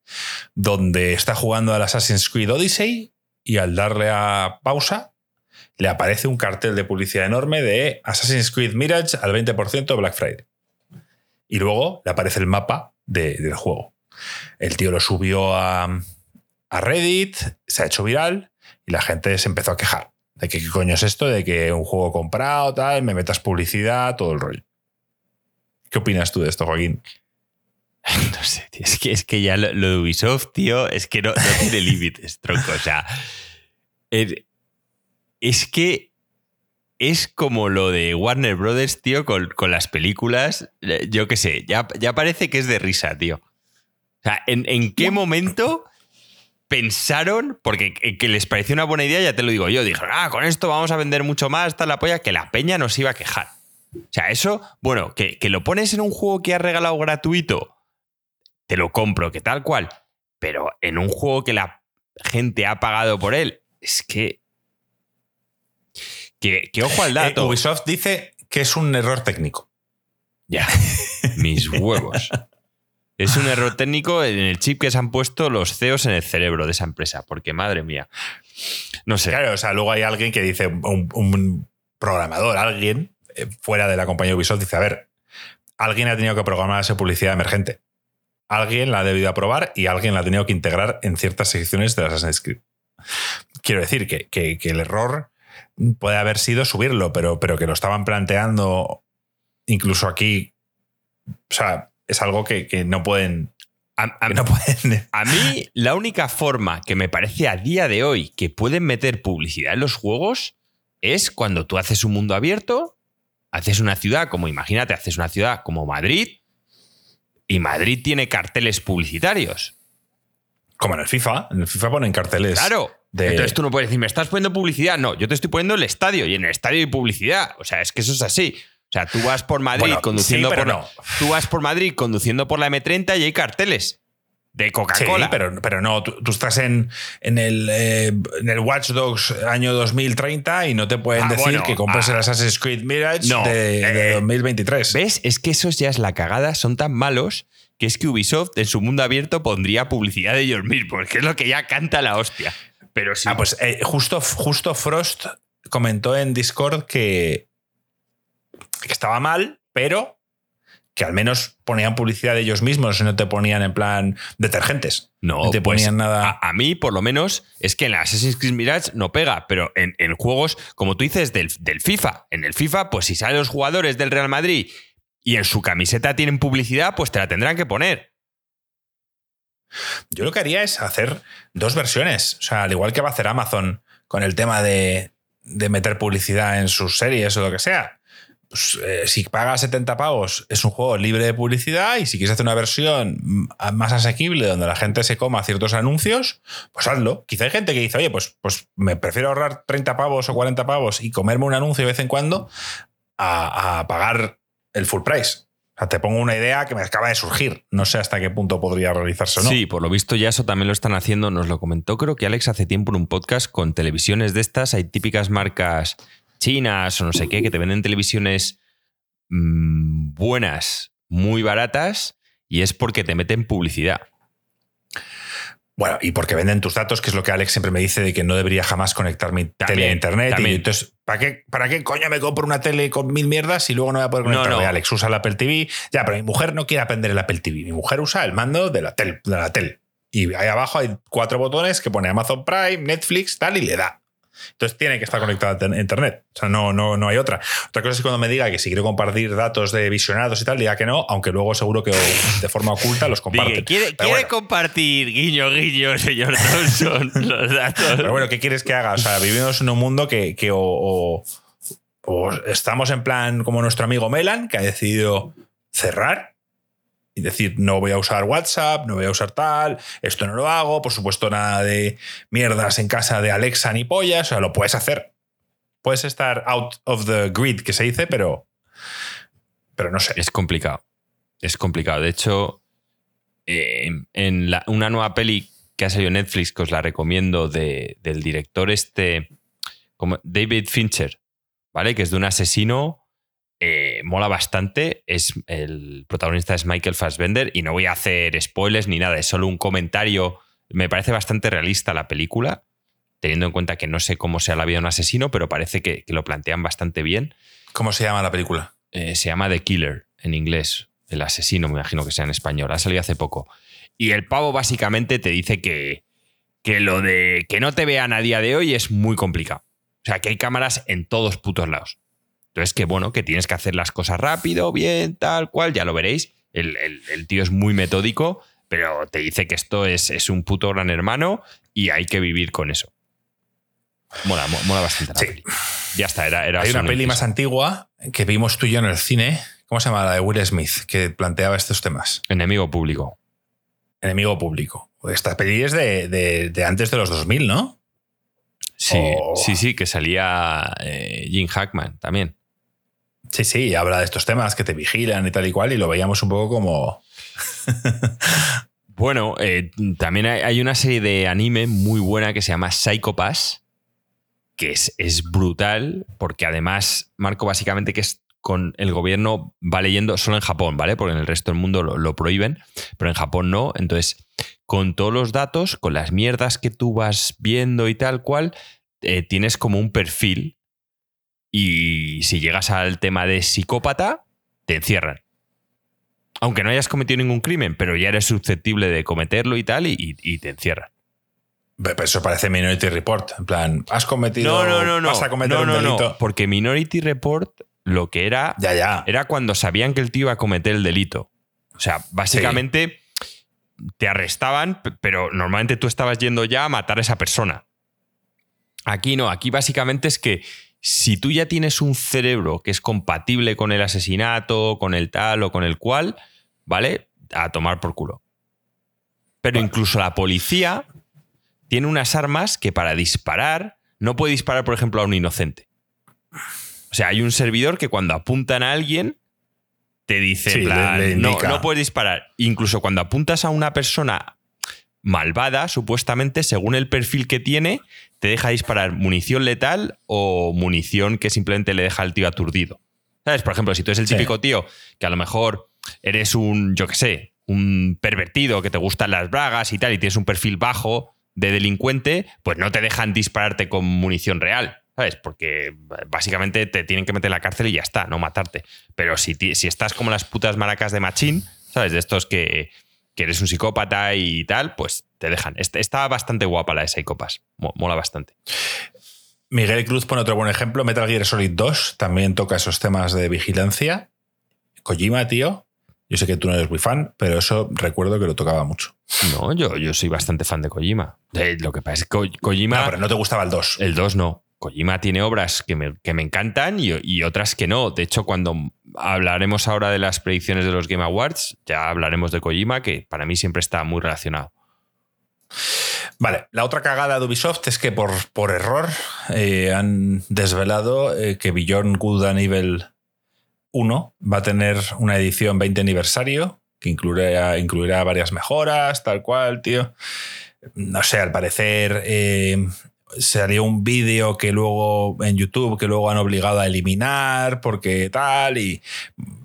donde está jugando al Assassin's Creed Odyssey y al darle a pausa le aparece un cartel de publicidad enorme de Assassin's Creed Mirage al 20% Black Friday. Y luego le aparece el mapa del juego. El tío lo subió a, a Reddit, se ha hecho viral y la gente se empezó a quejar. De que qué coño es esto, de que un juego comprado, tal, me metas publicidad, todo el rollo. ¿Qué opinas tú de esto, Joaquín? No sé, tío, es que, es que ya lo, de Ubisoft, tío, es que no, tiene límites, tronco. O sea, es que es como lo de Warner Brothers, tío, con, las películas. Yo qué sé, ya, ya, parece que es de risa, tío. O sea, ¿en, en qué momento pensaron, porque que les pareció una buena idea, ya te lo digo yo, dijeron, ah, con esto vamos a vender mucho más, está la polla, que la peña nos iba a quejar. O sea, eso, bueno, que, lo pones en un juego que has regalado gratuito, te lo compro, que tal cual, pero en un juego que la gente ha pagado por él, es que... Que, ojo al dato. Eh, Ubisoft dice que es un error técnico. Ya, mis huevos. Es un error técnico en el chip que se han puesto los CEOs en el cerebro de esa empresa, porque madre mía. No sé. Claro, o sea, luego hay alguien que dice, un, programador, alguien eh, fuera de la compañía Ubisoft, dice, a ver, alguien ha tenido que programar esa publicidad emergente. Alguien la ha debido aprobar y alguien la ha tenido que integrar en ciertas secciones de Assassin's Creed. Quiero decir que, que, el error puede haber sido subirlo, pero, pero que lo estaban planteando incluso aquí. O sea, es algo que, no pueden a, no pueden. a, mí, la única forma que me parece a día de hoy que pueden meter publicidad en los juegos es cuando tú haces un mundo abierto, haces una ciudad como, imagínate, haces una ciudad como Madrid y Madrid tiene carteles publicitarios. Como en el FIFA. En el FIFA ponen carteles. Claro. Entonces tú no puedes decir, me estás poniendo publicidad. No, yo te estoy poniendo el estadio y en el estadio hay publicidad. O sea, es que eso es así. O sea, tú vas por Madrid conduciendo por no. tú vas por Madrid conduciendo por la M30 y hay carteles de Coca-Cola. Sí, pero, pero no, tú, estás en, en, el, eh, en el Watch Dogs año 2030 y no te pueden ah, decir que compres el ah. Assassin's Creed Mirage de, 2023. Eh, ¿Ves? Es que esos ya es la cagada, son tan malos que es que Ubisoft en su mundo abierto pondría publicidad de ellos mismos, que es lo que ya canta la hostia. Pero sí. Ah, pues eh, justo, justo Frost comentó en Discord que que estaba mal, pero que al menos ponían publicidad de ellos mismos y no te ponían en plan detergentes. No, te pues ponían nada. A, mí, por lo menos, es que en la Assassin's Creed Mirage no pega, pero en, juegos, como tú dices, del, del, FIFA. En el FIFA, pues si salen los jugadores del Real Madrid y en su camiseta tienen publicidad, pues te la tendrán que poner. Yo lo que haría es hacer dos versiones. O sea, al igual que va a hacer Amazon con el tema de, de meter publicidad en sus series o lo que sea. Pues, eh, si pagas 70 pavos, es un juego libre de publicidad y si quieres hacer una versión más asequible donde la gente se coma ciertos anuncios, pues hazlo. Quizá hay gente que dice, oye, pues, pues me prefiero ahorrar 30 pavos o 40 pavos y comerme un anuncio de vez en cuando a, a pagar el full price. O sea, te pongo una idea que me acaba de surgir. No sé hasta qué punto podría realizarse o no. Sí, por lo visto ya eso también lo están haciendo. Nos lo comentó creo que Alex hace tiempo en un podcast con televisiones de estas. Hay típicas marcas chinas o no sé qué que te venden televisiones mmm, buenas, muy baratas y es porque te meten publicidad. Bueno, y porque venden tus datos, que es lo que Alex siempre me dice de que no debería jamás conectar mi También, tele a internet. también. Y entonces, ¿para qué, ¿para qué coño me compro una tele con mil mierdas y luego no voy a poder No, conectarme? no. Alex usa el Apple TV. Ya, pero mi mujer no quiere aprender el Apple TV. Mi mujer usa el mando de la tel, de la tel. Y ahí abajo hay cuatro botones que pone Amazon Prime, Netflix, tal, y le da. Entonces tiene que estar conectada a internet. O sea, no, no, no hay otra. Otra cosa es cuando me diga que si quiero compartir datos de visionados y tal, diga que no, aunque luego seguro que de forma oculta los comparte. Digue, ¿quiere, Pero quiere bueno. compartir, guiño, guiño, señor Thompson, los datos? Pero bueno, ¿qué quieres que haga? O sea, vivimos en un mundo que, que o, o- o estamos en plan como nuestro amigo Melan, que ha decidido cerrar y decir, no voy a usar WhatsApp, no voy a usar tal, esto no lo hago, por supuesto nada de mierdas en casa de Alexa ni pollas, o sea, lo puedes hacer. Puedes estar out of the grid, que se dice, pero, pero no sé. Es complicado. Es complicado. De hecho, eh, en la- una nueva peli que ha salido Netflix, que os la recomiendo, de- del director este, como David Fincher, ¿vale? Que es de un asesino. Eh, mola bastante. Es, el protagonista es Michael Fassbender y no voy a hacer spoilers ni nada, es solo un comentario. Me parece bastante realista la película, teniendo en cuenta que no sé cómo sea la vida de un asesino, pero parece que- que lo plantean bastante bien ¿Cómo se llama la película? eh, se llama The Killer en inglés. El asesino, me imagino que sea en español. Ha salido hace poco. Y el pavo básicamente te dice que, que lo de que no te vean a día de hoy es muy complicado. O sea, que hay cámaras en todos putos lados. Entonces, que bueno, que tienes que hacer las cosas rápido, bien, tal cual, ya lo veréis. El, el- el tío es muy metódico, pero te dice que esto es, es un puto gran hermano y hay que vivir con eso. Mola, mo- mola bastante la Sí. peli. Ya está, era, era Hay una peli más antigua que vimos tú y yo en el cine. ¿Cómo se llama? La de Will Smith, que planteaba estos temas. Enemigo público. Enemigo público. Esta peli es de, de- de antes de los 2000, ¿no? Sí, Oh. sí, sí, que salía eh, Jim Hackman también. Sí, sí, habla de estos temas que te vigilan y tal y cual, y lo veíamos un poco como. Bueno, eh, también hay, una serie de anime muy buena que se llama Psycho Pass, que es, es brutal, porque además, Marco, básicamente que es con el gobierno va leyendo solo en Japón, ¿vale? Porque en el resto del mundo lo, lo prohíben, pero en Japón no. Entonces, con todos los datos, con las mierdas que tú vas viendo y tal cual, eh, tienes como un perfil y si llegas al tema de psicópata, te encierran. Aunque no hayas cometido ningún crimen, pero ya eres susceptible de cometerlo y tal, y, te encierran. Pero eso parece Minority Report. En plan, has cometido. No, no, no, no. Vas a cometer no, un no, no, delito. porque Minority Report lo que era Ya, ya. era cuando sabían que el tío iba a cometer el delito. O sea, básicamente te arrestaban, pero normalmente tú estabas yendo ya a matar a esa persona. Aquí no, aquí básicamente es que si tú ya tienes un cerebro que es compatible con el asesinato, con el tal o con el cual, ¿vale? A tomar por culo. Pero incluso la policía tiene unas armas que para disparar no puede disparar, por ejemplo, a un inocente. O sea, hay un servidor que cuando apuntan a alguien te dice, Sí, en le- plan, le no, indica". no puedes disparar. Incluso cuando apuntas a una persona malvada, supuestamente, según el perfil que tiene, te deja disparar munición letal o munición que simplemente le deja al tío aturdido. ¿Sabes? Por ejemplo, si tú eres el Sí. típico tío que a lo mejor eres un, yo qué sé, un pervertido que te gustan las bragas y tal, y tienes un perfil bajo de delincuente, pues no te dejan dispararte con munición real. ¿Sabes? Porque básicamente te tienen que meter en la cárcel y ya está, no matarte. Pero si, si estás como las putas maracas de Machín, ¿sabes? De estos que, que eres un psicópata y tal, pues te dejan. Est- Está bastante guapa la de Psychopass. Mo- Mola bastante. Miguel Cruz pone otro buen ejemplo. Metal Gear Solid 2 también toca esos temas de vigilancia. Kojima, tío. Yo sé que tú no eres muy fan, pero eso recuerdo que lo tocaba mucho. No, yo, yo soy bastante fan de Kojima. Eh, lo que pasa es que Ko- Kojima. No, pero no te gustaba el 2. El 2 no. Kojima tiene obras que me, que me encantan y, y otras que no. De hecho, cuando hablaremos ahora de las predicciones de los Game Awards, ya hablaremos de Kojima, que para mí siempre está muy relacionado. Vale, la otra cagada de Ubisoft es que por, por error eh, han desvelado eh, que Beyond Good Evil 1 va a tener una edición 20 aniversario que incluirá, incluirá varias mejoras, tal cual, tío. No sé, al parecer eh, salió un vídeo que luego en YouTube que luego han obligado a eliminar porque tal y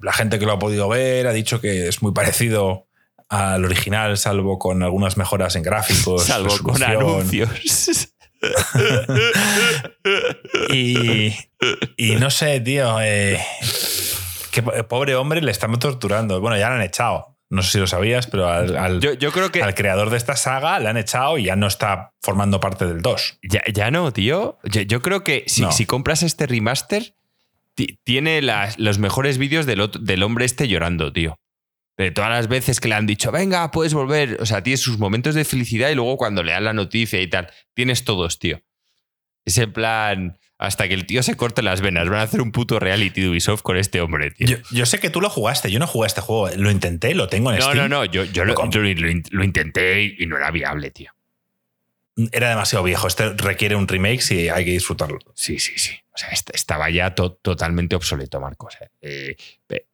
la gente que lo ha podido ver ha dicho que es muy parecido al original, salvo con algunas mejoras en gráficos. Salvo con anuncios. Y, y no sé, tío, eh, que po- pobre hombre le están torturando. Bueno, ya lo han echado. No sé si lo sabías, pero al, al- Yo, yo creo que al creador de esta saga le han echado y ya no está formando parte del 2. ya, ya no, tío. Yo, yo creo que si, No. si compras este remaster, ti- tiene las- los mejores vídeos del, del hombre este llorando, tío. De todas las veces que le han dicho, venga, puedes volver. O sea, tienes sus momentos de felicidad y luego cuando le dan la noticia y tal, tienes todos, tío. Es en plan, hasta que el tío se corte las venas. Van a hacer un puto reality de Ubisoft con este hombre, tío. Yo, yo sé que tú lo jugaste, yo no jugué a este juego. Lo intenté, lo tengo en no, Steam. no, no, yo, yo lo, Lo lo intenté y no era viable, tío. Era demasiado viejo. Este requiere un remake si hay que disfrutarlo. Sí, sí, sí. O sea, est- estaba ya to- totalmente obsoleto, Marcos. Eh,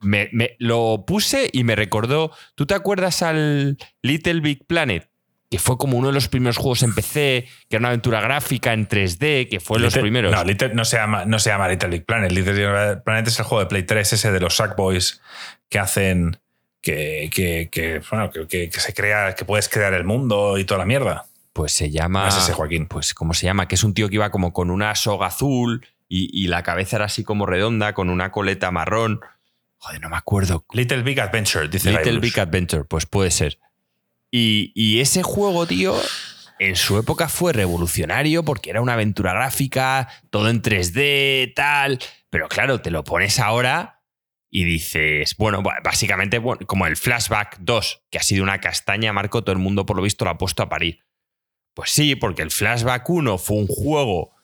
me, me- lo puse y me recordó. ¿Tú te acuerdas al Little Big Planet? Que fue como uno de los primeros juegos en PC, que era una aventura gráfica en 3D, que fue los Little- primeros. No, Little- no, se llama, no se llama Little Big Planet. Little Big Planet es el juego de Play 3, ese de los Sackboys que hacen. Que, que, que, bueno, que- que se crea, que puedes crear el mundo y toda la mierda. Pues se llama. Es ese Joaquín. Pues, ¿cómo se llama? Que es un tío que iba como con una soga azul y, y la cabeza era así como redonda, con una coleta marrón. Joder, no me acuerdo. Little Big Adventure, dice Little. Big Adventure, pues puede ser. Y, y ese juego, tío, en su época fue revolucionario porque era una aventura gráfica, todo en 3D, tal. Pero claro, te lo pones ahora y dices, bueno, básicamente bueno, como el Flashback 2, que ha sido una castaña, Marco, todo el mundo por lo visto lo ha puesto a parir. Pues sí, porque el Flashback 1 fue un juego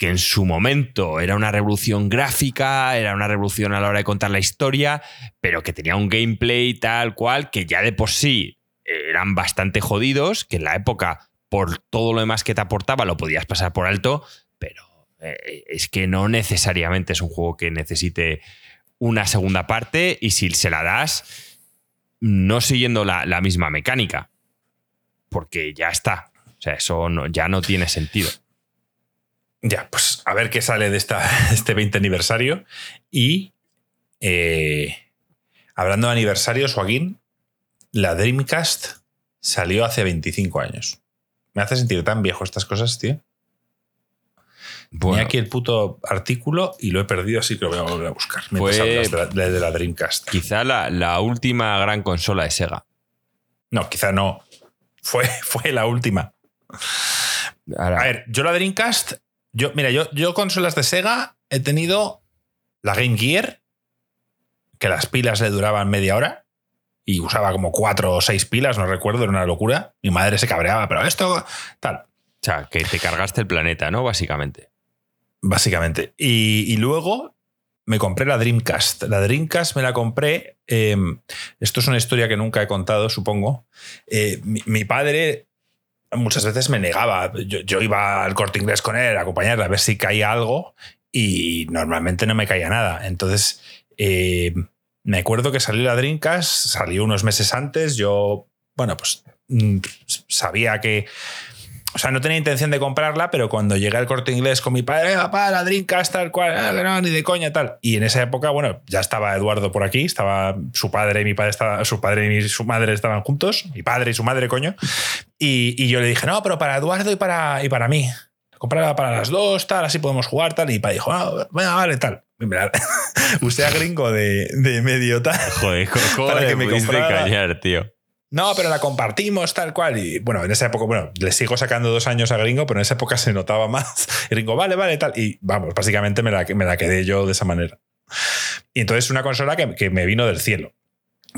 que en su momento era una revolución gráfica, era una revolución a la hora de contar la historia, pero que tenía un gameplay tal cual que ya de por sí eran bastante jodidos, que en la época, por todo lo demás que te aportaba, lo podías pasar por alto, pero eh, es que no necesariamente es un juego que necesite una segunda parte y si se la das, no siguiendo la, la misma mecánica, porque ya está. O sea, eso no- ya no tiene sentido. Ya, pues a ver qué sale de esta, este 20 aniversario. Y eh, hablando de aniversarios, Joaquín, la Dreamcast salió hace 25 años. Me hace sentir tan viejo estas cosas, tío. Bueno, Tenía aquí el puto artículo y lo he perdido, así que lo voy a volver a buscar. Mientras Fue- hablas de la, de- de la Dreamcast. quizá la, la última gran consola de Sega. No, quizá no. Fue, fue la última. Ahora, A ver, yo la Dreamcast, yo, mira, yo, yo consolas de Sega he tenido la Game Gear, que las pilas le duraban media hora y usaba como cuatro o seis pilas, no recuerdo, era una locura. Mi madre se cabreaba, pero esto, tal, o sea, que te cargaste el planeta, ¿no? Básicamente. básicamente. Y, y luego me compré la Dreamcast. La Dreamcast me la compré. eh, esto es una historia que nunca he contado, supongo. Eh, mi, mi padre muchas veces me negaba. Yo, iba al corte inglés con él a acompañarle a ver si caía algo y normalmente no me caía nada. Entonces, eh, me acuerdo que salió la Dreamcast, salió unos meses antes. Yo, bueno, pues mm, sabía que. O sea, no tenía intención de comprarla, pero cuando llegué al corte inglés con mi padre, "Eh, papá, la Dreamcast, tal cual, "Ah, no, ni de coña, tal. Y en esa época, bueno, ya estaba Eduardo por aquí, estaba su padre y mi padre, estaba, su padre y su madre estaban juntos, mi padre y su madre, coño. Y, y yo le dije, no, pero para Eduardo y para, y para mí. Comprarla para las dos, tal, así podemos jugar, tal. Y mi padre dijo, ah, bueno, vale, tal. Usted a gringo de, de medio tal. Joder, ¿cómo Para que me comprara- tío? No, pero la compartimos tal cual. Y bueno, en esa época, bueno, le sigo sacando dos años a Gringo, pero en esa época se notaba más. Gringo, vale, vale, tal. Y vamos, básicamente me la, me la quedé yo de esa manera. Y entonces una consola que, que me vino del cielo.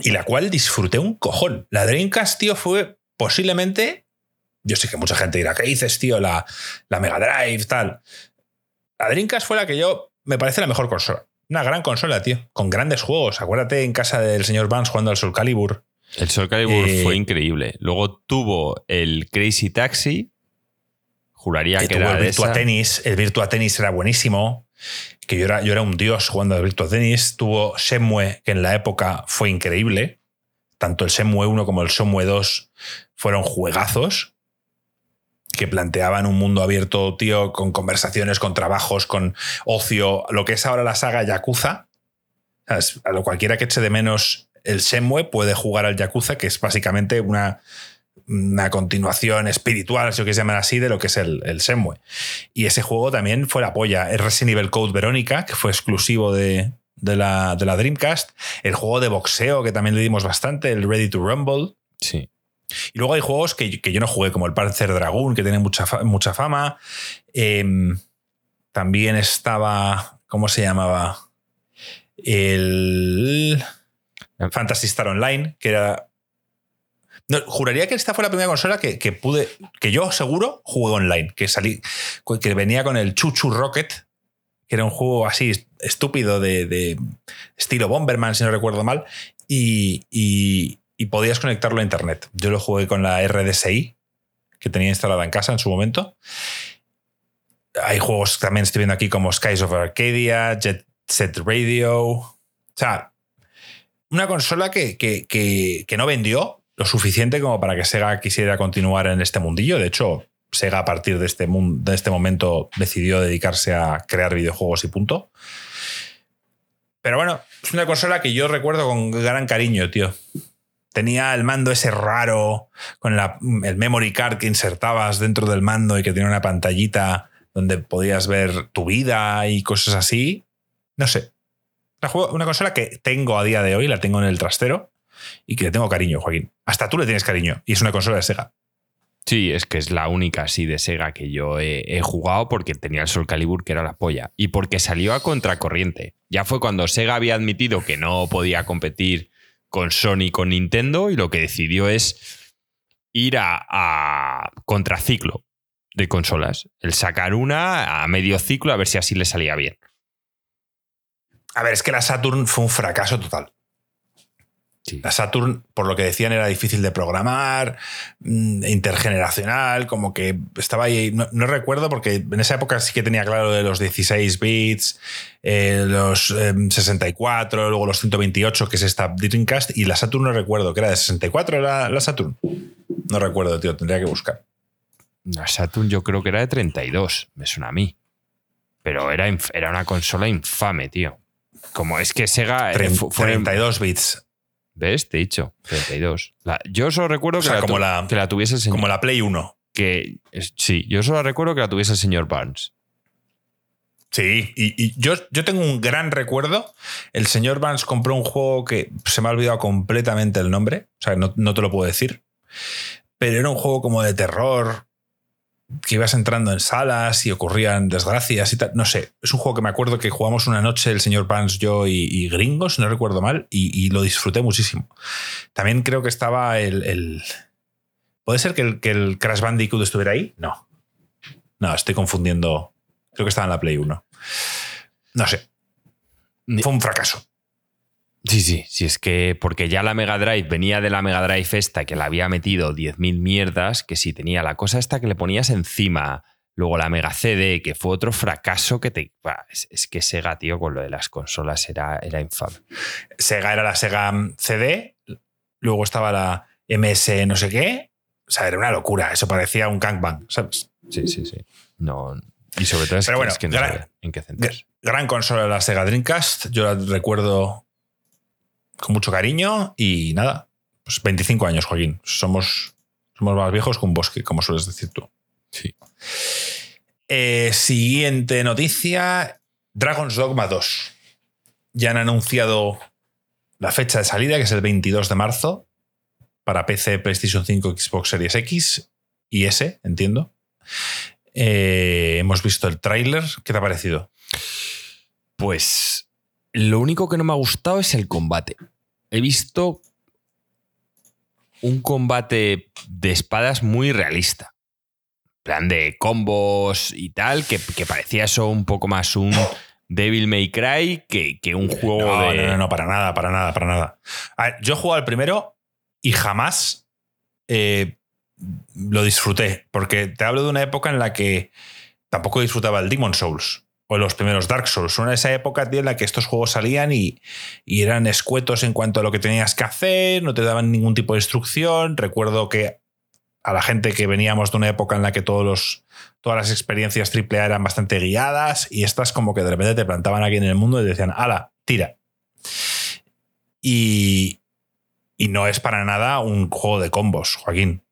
y la cual disfruté un cojón. La Dreamcast, tío, fue posiblemente. Yo sé que mucha gente dirá, ¿qué dices, tío? La, la Mega Drive, tal. La Dreamcast fue la que yo. Me parece la mejor consola. Una gran consola, tío. Con grandes juegos. Acuérdate en casa del señor Vance jugando al Soul Calibur. El Soul Calibur Eh, fue increíble. Luego tuvo el Crazy Taxi. Juraría que que era el Virtua esa. Tennis. El Virtua Tennis era buenísimo. Que yo era, yo era un dios jugando al Virtua Tennis. Tuvo Shenmue, que en la época fue increíble. Tanto el Shenmue 1 como el Shenmue 2 fueron juegazos que planteaban un mundo abierto, tío, con conversaciones, con trabajos, con ocio, lo que es ahora la saga Yakuza. ¿Sabes? A lo cualquiera que eche de menos el Shenmue puede jugar al Yakuza, que es básicamente una, una continuación espiritual, si lo quieres llamar así, de lo que es el, el Shenmue. Y ese juego también fue la polla. El Resident Evil Code Verónica, que fue exclusivo de, de la, de la Dreamcast. El juego de boxeo, que también le dimos bastante, el Ready to Rumble. Sí. Y luego hay juegos que, que yo no jugué, como el Panzer Dragoon, que tiene mucha, mucha fama. Em, también estaba. ¿Cómo se llamaba? El. Fantasy Star Online, que era. No, juraría que esta fue la primera consola que, que pude. Que yo seguro jugué online. Que salí. Que venía con el Chuchu Rocket. Que era un juego así estúpido de, de estilo Bomberman, si no recuerdo mal. Y, y- y podías conectarlo a internet. Yo lo jugué con la RDSI, que tenía instalada en casa en su momento. Hay juegos también estoy viendo aquí como Skies of Arcadia, Jet Set Radio. O sea, una consola que, que- que- no vendió lo suficiente como para que Sega quisiera continuar en este mundillo. De hecho, Sega a partir de este, de este momento decidió dedicarse a crear videojuegos y punto. Pero bueno, es una consola que yo recuerdo con gran cariño, tío. Tenía el mando ese raro, con el memory card que insertabas dentro del mando y que tenía una pantallita donde podías ver tu vida y cosas así. No sé. Una, consola que tengo a día de hoy, la tengo en el trastero y que le tengo cariño, Joaquín. Hasta tú le tienes cariño y es una consola de Sega. Sí, es que es la única así de Sega que yo he, jugado porque tenía el Soul Calibur que era la polla y porque salió a contracorriente. Ya fue cuando Sega había admitido que no podía competir con Sony con Nintendo y lo que decidió es ir a, a contraciclo de consolas. El sacar una a medio ciclo a ver si así le salía bien. A ver, es que la Saturn fue un fracaso total. Sí. La Saturn, por lo que decían, era difícil de programar, mm, intergeneracional, como que estaba ahí. No, no recuerdo porque en esa época sí que tenía claro de los 16 bits, eh, los eh, 64, luego los 128, que es esta Dreamcast, y la Saturn no recuerdo, que era de 64 la, la Saturn. No recuerdo, tío, tendría que buscar. La Saturn yo creo que era de 32, me suena a mí. Pero era, era una consola infame, tío. Como es que Sega... eh, Tre- fu- fue- 32 bits, ¿Ves? Te he dicho, 32. La- yo solo recuerdo que, sea, la como tu- la- que la tuviese el señor. como la Play 1. que, sí, yo solo recuerdo que la tuviese el señor Barnes. Sí, y, y yo, yo tengo un gran recuerdo. El señor Vance compró un juego que se me ha olvidado completamente el nombre, o sea, no, no te lo puedo decir, pero era un juego como de terror, que ibas entrando en salas y ocurrían desgracias y tal. No sé, es un juego que me acuerdo que jugamos una noche el señor Vance, yo y, y Gringos, si no recuerdo mal, y, y lo disfruté muchísimo. También creo que estaba el... el- ¿Puede ser que el, que el Crash Bandicoot estuviera ahí? No. No, estoy confundiendo. Creo que estaba en la Play 1. No sé. Fue un fracaso. Sí, sí, sí, es que porque ya la Mega Drive venía de la Mega Drive esta que le había metido 10.000 mierdas, que sí tenía la cosa esta que le ponías encima, luego la Mega CD, que fue otro fracaso que te... Es, es que Sega, tío, con lo de las consolas era, era infame. Sega era la Sega CD, luego estaba la MS no sé qué. O sea, era una locura. Eso parecía un gangbang, ¿sabes? Sí, sí, sí. No, y sobre todo es, Pero que, bueno, es que no en qué centrarse. Gran consola de la Sega Dreamcast. Yo la recuerdo con mucho cariño y nada. Pues 25 años, Joaquín. Somos, somos más viejos que un bosque, como sueles decir tú. Sí. Eh, siguiente noticia: Dragon's Dogma 2. Ya han anunciado la fecha de salida, que es el 22 de marzo, para PC, PlayStation 5, Xbox Series X y S, entiendo. Eh, hemos visto el tráiler. ¿Qué te ha parecido? Pues lo único que no me ha gustado es el combate. He visto un combate de espadas muy realista. plan de combos y tal, que, que parecía eso un poco más un Devil May Cry que, que un juego No, de. no, no, no, para nada, para nada, para nada. A ver, yo he jugado al primero y jamás eh, lo disfruté, porque te hablo de una época en la que tampoco disfrutaba el Demon Souls o los primeros Dark Souls. Una de esa época tío, en la que estos juegos salían y, eran escuetos en cuanto a lo que tenías que hacer, no te daban ningún tipo de instrucción. Recuerdo que a la gente que veníamos de una época en la que todos los, todas las experiencias AAA eran bastante guiadas y estas como que de repente te plantaban aquí en el mundo y decían, ala, tira. Y, y no es para nada un juego de combos, Joaquín.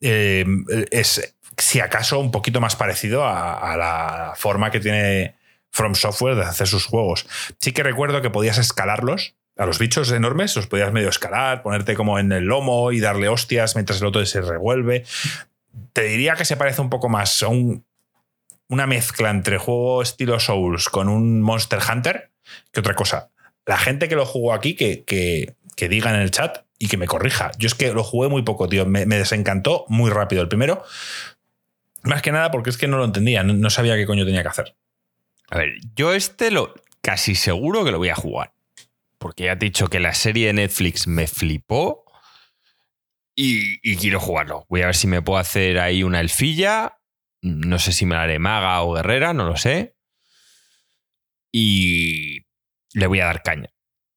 Eh, es, si acaso, un poquito más parecido a, la forma que tiene From Software de hacer sus juegos. Sí que recuerdo que podías escalarlos, a los bichos enormes, los podías medio escalar, ponerte como en el lomo y darle hostias mientras el otro se revuelve. Te diría que se parece un poco más a un- una mezcla entre juego estilo Souls con un Monster Hunter que otra cosa. La gente que lo jugó aquí, que, que, que diga en el chat y que me corrija. Yo es que lo jugué muy poco, tío. Me, desencantó muy rápido el primero. Más que nada porque es que no lo entendía, no, no sabía qué coño tenía que hacer. A ver, yo este lo casi seguro que lo voy a jugar. Porque ya te he dicho que la serie de Netflix me flipó y, y quiero jugarlo. Voy a ver si me puedo hacer ahí una elfilla. No sé si me la haré maga o guerrera, no lo sé. Y le voy a dar caña.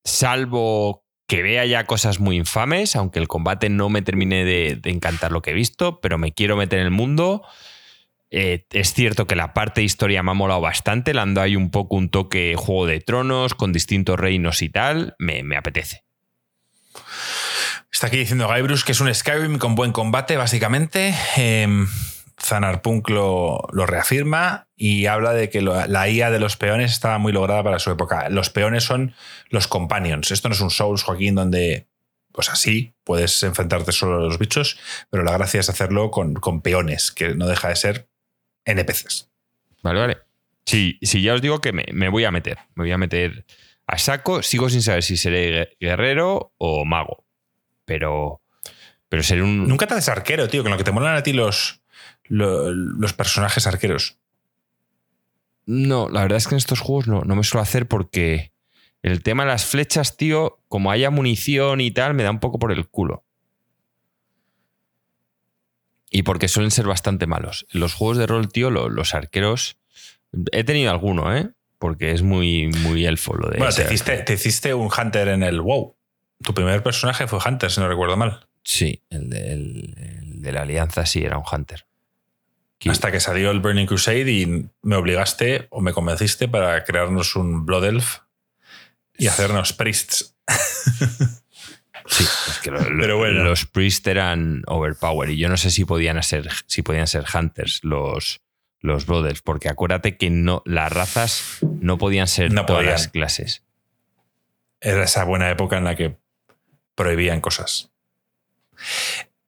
Salvo que vea ya cosas muy infames, aunque el combate no me termine de, encantar lo que he visto, pero me quiero meter en el mundo. Eh, es cierto que la parte de historia me ha molado bastante, le ando ahí un poco un toque Juego de Tronos con distintos reinos y tal. Me, apetece. Está aquí diciendo Guybrush que es un Skyrim con buen combate, básicamente. Eh, Zanarpunk lo reafirma y habla de que lo- la IA de los peones estaba muy lograda para su época. Los peones son los companions. Esto no es un Souls, Joaquín, donde, pues así, puedes enfrentarte solo a los bichos, pero la gracia es hacerlo con, con peones, que no deja de ser NPCs. Vale, vale. Sí, sí, ya os digo que me, me voy a meter. Me voy a meter a saco. Sigo sin saber si seré gue- guerrero o mago. Pero. Pero seré un. Nunca te haces arquero, tío, con lo que te molan a ti los, lo- los personajes arqueros. No, la verdad es que en estos juegos no, no me suelo hacer porque el tema de las flechas, tío, como haya munición y tal, me da un poco por el culo. Y porque suelen ser bastante malos. En los juegos de rol, tío, lo- los arqueros. He tenido alguno, ¿eh? Porque es muy, muy elfo lo de. Bueno, te hiciste, arquero. te hiciste un Hunter en el WoW. Tu primer personaje fue Hunter, si no recuerdo mal. Sí, el de, el- el de la alianza sí era un hunter. Hasta que salió el Burning Crusade y me obligaste o me convenciste para crearnos un Blood Elf y hacernos priests. Sí, es que lo- lo- Pero bueno. los priests eran overpower y yo no sé si podían ser, si podían ser hunters los, los brothers, porque acuérdate que no, las razas no podían ser No todas podían. las clases. Era esa buena época en la que prohibían cosas.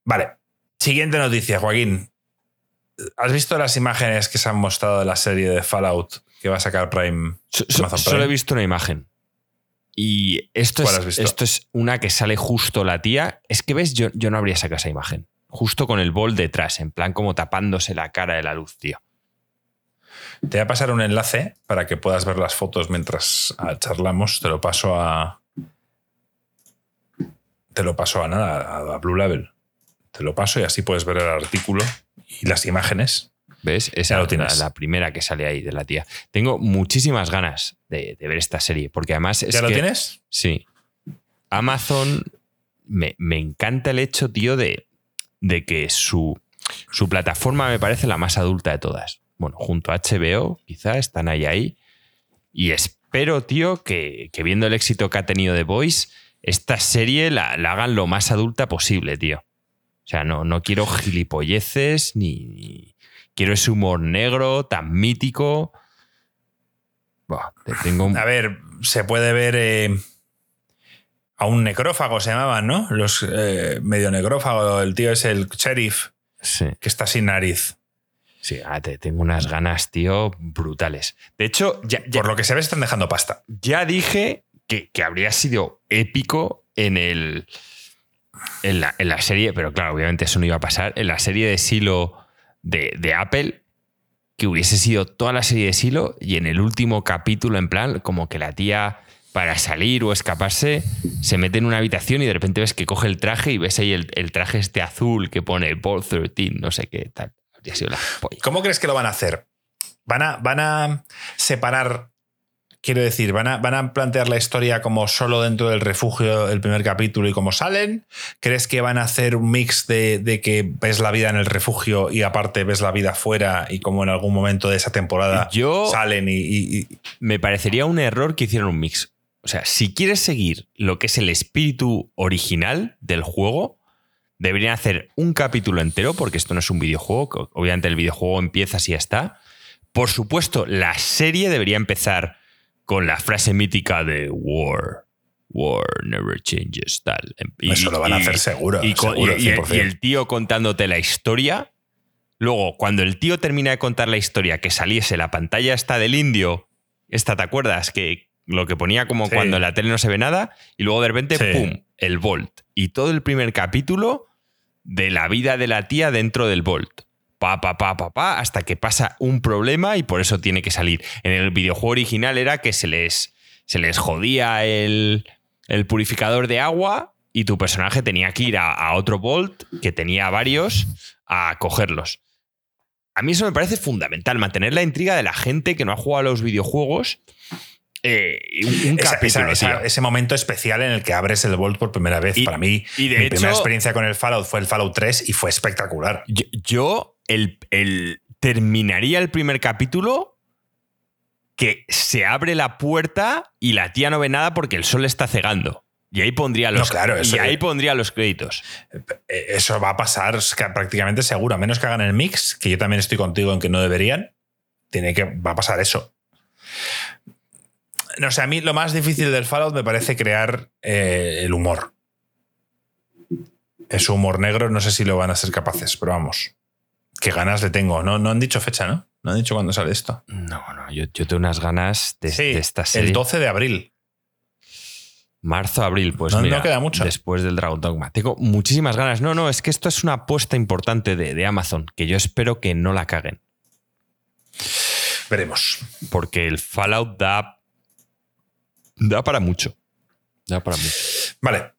Vale. Siguiente noticia, Joaquín. ¿Has visto las imágenes que se han mostrado de la serie de Fallout que va a sacar Prime? So- so- Amazon solo he visto una imagen. Y esto ¿Cuál es, esto es una que sale justo la tía. Es que ves, yo, yo no habría sacado esa imagen. Justo con el bol detrás, en plan como tapándose la cara de la luz, tío. Te voy a pasar un enlace para que puedas ver las fotos mientras ah, charlamos. Te lo paso a. Te lo paso a nada, a- a Blue Label. Te lo paso y así puedes ver el artículo y las imágenes. ¿Ves? Esa lo es la, tienes. la primera que sale ahí de la tía. Tengo muchísimas ganas de, de ver esta serie, porque además es ¿Ya lo que- tienes? Sí. Amazon me, me encanta el hecho, tío, de, de que su, su plataforma me parece la más adulta de todas. Bueno, junto a HBO, quizá están ahí ahí. Y espero, tío, que, que viendo el éxito que ha tenido The Voice, esta serie la, la hagan lo más adulta posible, tío. O sea, no, no quiero gilipolleces ni, ni- Quiero ese humor negro tan mítico. Buah, te tengo un- A ver, se puede ver eh, a un necrófago, se llamaban, ¿no? Los eh, medio necrófago. El tío es el sheriff Sí. que está sin nariz. Sí, ah, te- tengo unas ganas, tío, brutales. De hecho, ya, ya- Por lo que se ve, están dejando pasta. ya dije que, que habría sido épico en el. En la, en la serie, pero claro, obviamente eso no iba a pasar. En la serie de Silo de, de Apple, que hubiese sido toda la serie de Silo y en el último capítulo, en plan, como que la tía para salir o escaparse se mete en una habitación y de repente ves que coge el traje y ves ahí el, el traje este azul que pone Ball 13, no sé qué tal. Sido la. ¿Cómo crees que lo van a hacer? ¿Van a, van a separar, quiero decir, van a, van a plantear la historia como solo dentro del refugio el primer capítulo y cómo salen? ¿Crees que van a hacer un mix de, de que ves la vida en el refugio y aparte ves la vida fuera y como en algún momento de esa temporada Yo- salen y, y- y- Me parecería un error que hicieran un mix. O sea, si quieres seguir lo que es el espíritu original del juego, deberían hacer un capítulo entero, porque esto no es un videojuego, obviamente el videojuego empieza si ya está. Por supuesto, la serie debería empezar con la frase mítica de War. War never changes, tal. Y- Eso lo van a hacer seguro, Y, con- seguro, y- y- 100%. y el tío contándote la historia. Luego, cuando el tío termina de contar la historia, que saliese la pantalla esta del indio, esta, ¿te acuerdas? Que lo que ponía como Sí. cuando en la tele no se ve nada, y luego de repente, Sí. ¡pum! El Volt. Y todo el primer capítulo de la vida de la tía dentro del Volt. Pa, pa, pa, pa, pa, hasta que pasa un problema y por eso tiene que salir. En el videojuego original era que se les, se les jodía el, el purificador de agua y tu personaje tenía que ir a, a otro Volt, que tenía varios, a cogerlos. A mí eso me parece fundamental, mantener la intriga de la gente que no ha jugado a los videojuegos. eh, un, esa- capítulo, esa- ese momento especial en el que abres el Vault por primera vez. Y- Para mí, y de mi hecho- primera experiencia con el Fallout fue el Fallout 3 y fue espectacular. Yo, yo el, el- terminaría el primer capítulo que se abre la puerta y la tía no ve nada porque el sol está cegando. Y ahí pondría los, No, claro, eso- y ahí pondría los créditos. Eh, Eso va a pasar es prácticamente seguro, a menos que hagan el mix, que yo también estoy contigo en que no deberían. Tiene que, va a pasar eso. No sé, a mí lo más difícil del Fallout me parece crear eh, el humor. Ese humor negro, no sé si lo van a ser capaces, pero vamos. Qué ganas le tengo. No, no han dicho fecha, ¿no? No han dicho cuándo sale esto. No, no, yo, yo tengo unas ganas de, Sí, de esta serie. el 12 de abril. Marzo, abril, pues No- queda mucho. después del Dragon Dogma. Tengo muchísimas ganas. No, no, es que esto es una apuesta importante de, de Amazon, que yo espero que no la caguen. Veremos. Porque el Fallout da. da para mucho. Da para mucho. Vale.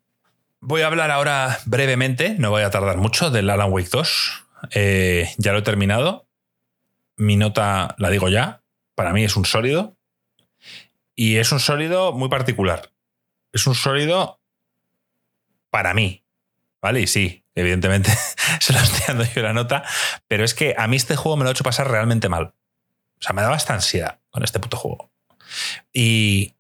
Voy a hablar ahora brevemente, no voy a tardar mucho, del Alan Wake 2. Eh, ya lo he terminado. Mi nota la digo ya. Para mí es un sólido. Y es un sólido muy particular. Es un sólido para mí. ¿Vale? Y sí, evidentemente se lo estoy dando yo la nota. Pero es que a mí este juego me lo ha hecho pasar realmente mal. O sea, me daba esta ansiedad con este puto juego. Y,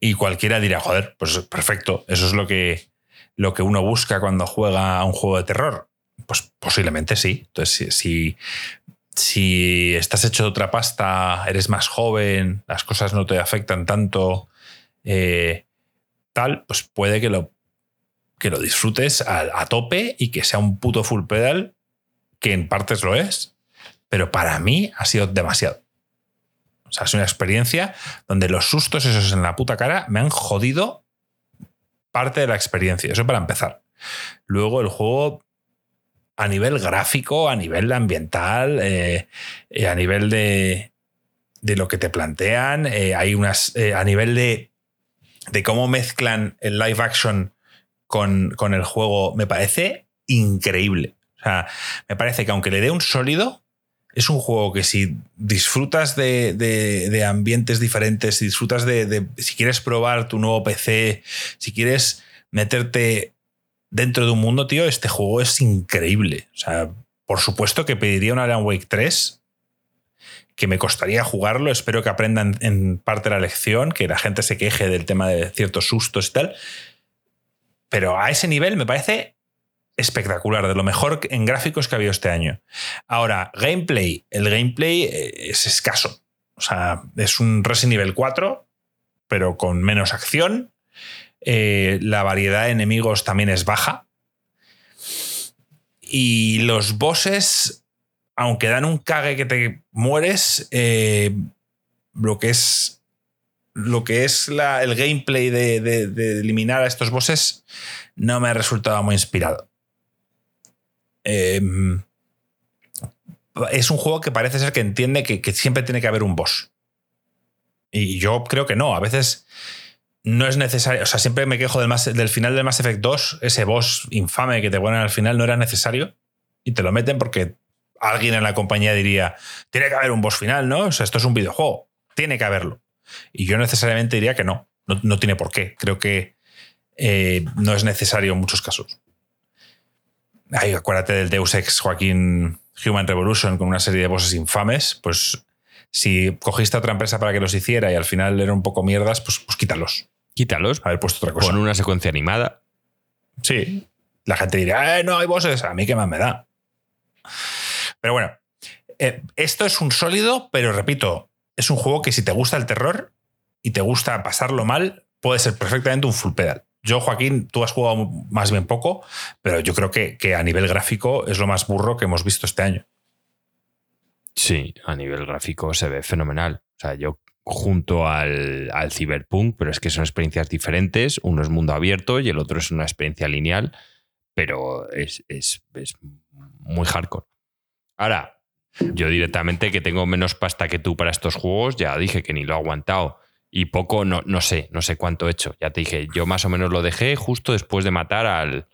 y cualquiera dirá, joder, pues perfecto, eso es lo que, lo que uno busca cuando juega a un juego de terror. Pues posiblemente sí. Entonces, si, si, estás hecho de otra pasta, eres más joven, las cosas no te afectan tanto, eh, tal, pues puede que lo, que lo disfrutes a, a tope y que sea un puto full pedal, que en partes lo es, pero para mí ha sido demasiado. O sea, es una experiencia donde los sustos esos en la puta cara me han jodido parte de la experiencia. Eso para empezar. Luego el juego a nivel gráfico, a nivel ambiental, eh, eh, a nivel de, de lo que te plantean, eh, hay unas. a nivel de, de cómo mezclan el live action con, con el juego, me parece increíble. O sea, me parece que aunque le dé un sólido, es un juego que si disfrutas de, de- ambientes diferentes, si disfrutas de- Si quieres probar tu nuevo PC, si quieres meterte dentro de un mundo, tío, este juego es increíble. O sea, por supuesto que pediría un Alan Wake 3, que me costaría jugarlo. Espero que aprendan en parte la lección, que la gente se queje del tema de ciertos sustos y tal. Pero a ese nivel me parece espectacular, de lo mejor en gráficos que ha habido este año. Ahora, gameplay. El gameplay eh, es escaso. O sea, es un Resident Evil 4, pero con menos acción. Eh, la variedad de enemigos también es baja. Y los bosses, aunque dan un cague que te mueres, eh, lo que es lo que es la- el gameplay de, de- eliminar a estos bosses no me ha resultado muy inspirado. Em, es un juego que parece ser que entiende que, que siempre tiene que haber un boss. Y yo creo que no. A veces no es necesario. O sea, siempre me quejo del, del final del Mass Effect 2. Ese boss infame que te ponen al final no era necesario. Y te lo meten porque alguien en la compañía diría: Tiene que haber un boss final, ¿no? O sea, esto es un videojuego. Tiene que haberlo. Y yo necesariamente diría que no. No, no tiene por qué. Creo que eh, no es necesario en muchos casos. Ay, acuérdate del Deus Ex Joaquín Human Revolution con una serie de bosses infames. Pues si cogiste a otra empresa para que los hiciera y al final eran un poco mierdas, pues, pues quítalos. Quítalos, Haber puesto otra cosa. pon una secuencia animada. Sí. La gente dirá, "Eh, no hay bosses. A mí qué más me da. Pero bueno, eh, esto es un sólido, pero repito, es un juego que si te gusta el terror y te gusta pasarlo mal, puede ser perfectamente un full pedal. Yo, Joaquín, tú has jugado más bien poco, pero yo creo que, que a nivel gráfico es lo más burro que hemos visto este año. Sí, a nivel gráfico se ve fenomenal. O sea, yo junto al, al Cyberpunk, pero es que son experiencias diferentes. Uno es mundo abierto y el otro es una experiencia lineal, pero es, es- es muy hardcore. Ahora, yo directamente que tengo menos pasta que tú para estos juegos, ya dije que ni lo he aguantado. Y poco, no, no sé, no sé cuánto he hecho. Ya te dije, yo más o menos lo dejé justo después de matar al,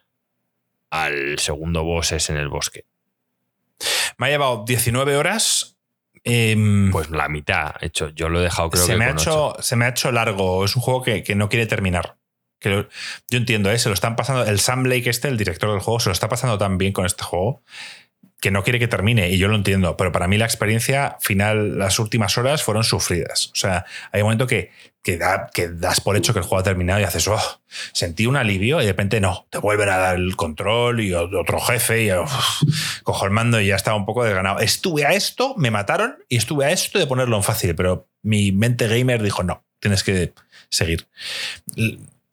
al segundo boss en el bosque. Me ha llevado 19 horas. em, Pues la mitad he hecho. Yo lo he dejado creo se, que me ha hecho, se me ha hecho largo. Es un juego que, que no quiere terminar. Que lo- yo entiendo, ¿eh? se lo están pasando. El Sam Blake, este, el director del juego, se lo está pasando tan bien con este juego que no quiere que termine. Y yo lo entiendo. Pero para mí la experiencia final, las últimas horas fueron sufridas. O sea, hay un momento que, que, que das por hecho que el juego ha terminado y haces, oh, sentí un alivio y de repente no. Te vuelven a dar el control y otro jefe y cojo el mando y ya estaba un poco desganado. Estuve a esto, me mataron y estuve a esto de ponerlo en fácil, pero mi mente gamer dijo no, tienes que seguir.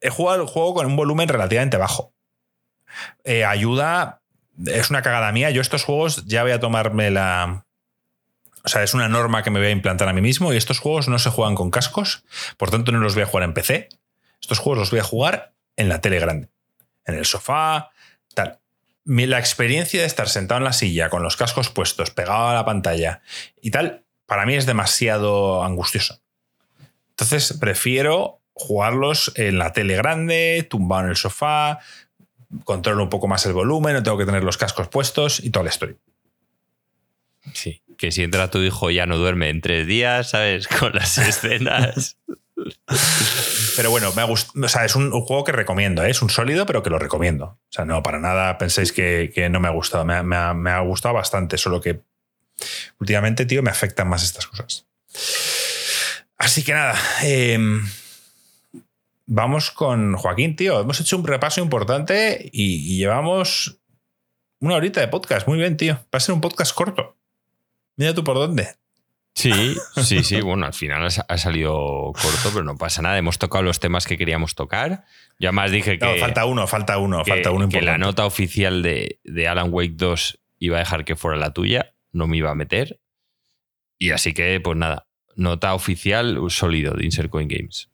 He jugado el juego con un volumen relativamente bajo. Eh, ayuda, es una cagada mía. Yo estos juegos ya voy a tomarme la... O sea, es una norma que me voy a implantar a mí mismo y estos juegos no se juegan con cascos, por tanto no los voy a jugar en PC. Estos juegos los voy a jugar en la tele grande, en el sofá, tal. La experiencia de estar sentado en la silla con los cascos puestos, pegado a la pantalla y tal, para mí es demasiado angustioso. Entonces prefiero jugarlos en la tele grande, tumbado en el sofá, controlo un poco más el volumen, no tengo que tener los cascos puestos y toda la historia. Sí. Que si entra tu hijo ya no duerme en tres días, ¿sabes? Con las escenas. Pero bueno, me ha gust- o sea, es un, un juego que recomiendo, ¿eh? es un sólido, pero que lo recomiendo. O sea, no, para nada penséis que, que no me ha gustado. Me ha, me ha- me ha gustado bastante, solo que últimamente, tío, me afectan más estas cosas. Así que nada, em, vamos con Joaquín, tío. Hemos hecho un repaso importante y, y llevamos una horita de podcast. Muy bien, tío. Va a ser un podcast corto. Mira tú por dónde. Sí, sí, sí. Bueno, al final ha, salido corto, pero no pasa nada. Hemos tocado los temas que queríamos tocar. Ya más dije que, No, falta uno, falta uno, que- falta uno que la nota oficial de, de Alan Wake 2 iba a dejar que fuera la tuya. No me iba a meter. Y así que, pues nada. Nota oficial sólido de Insert Coin Games.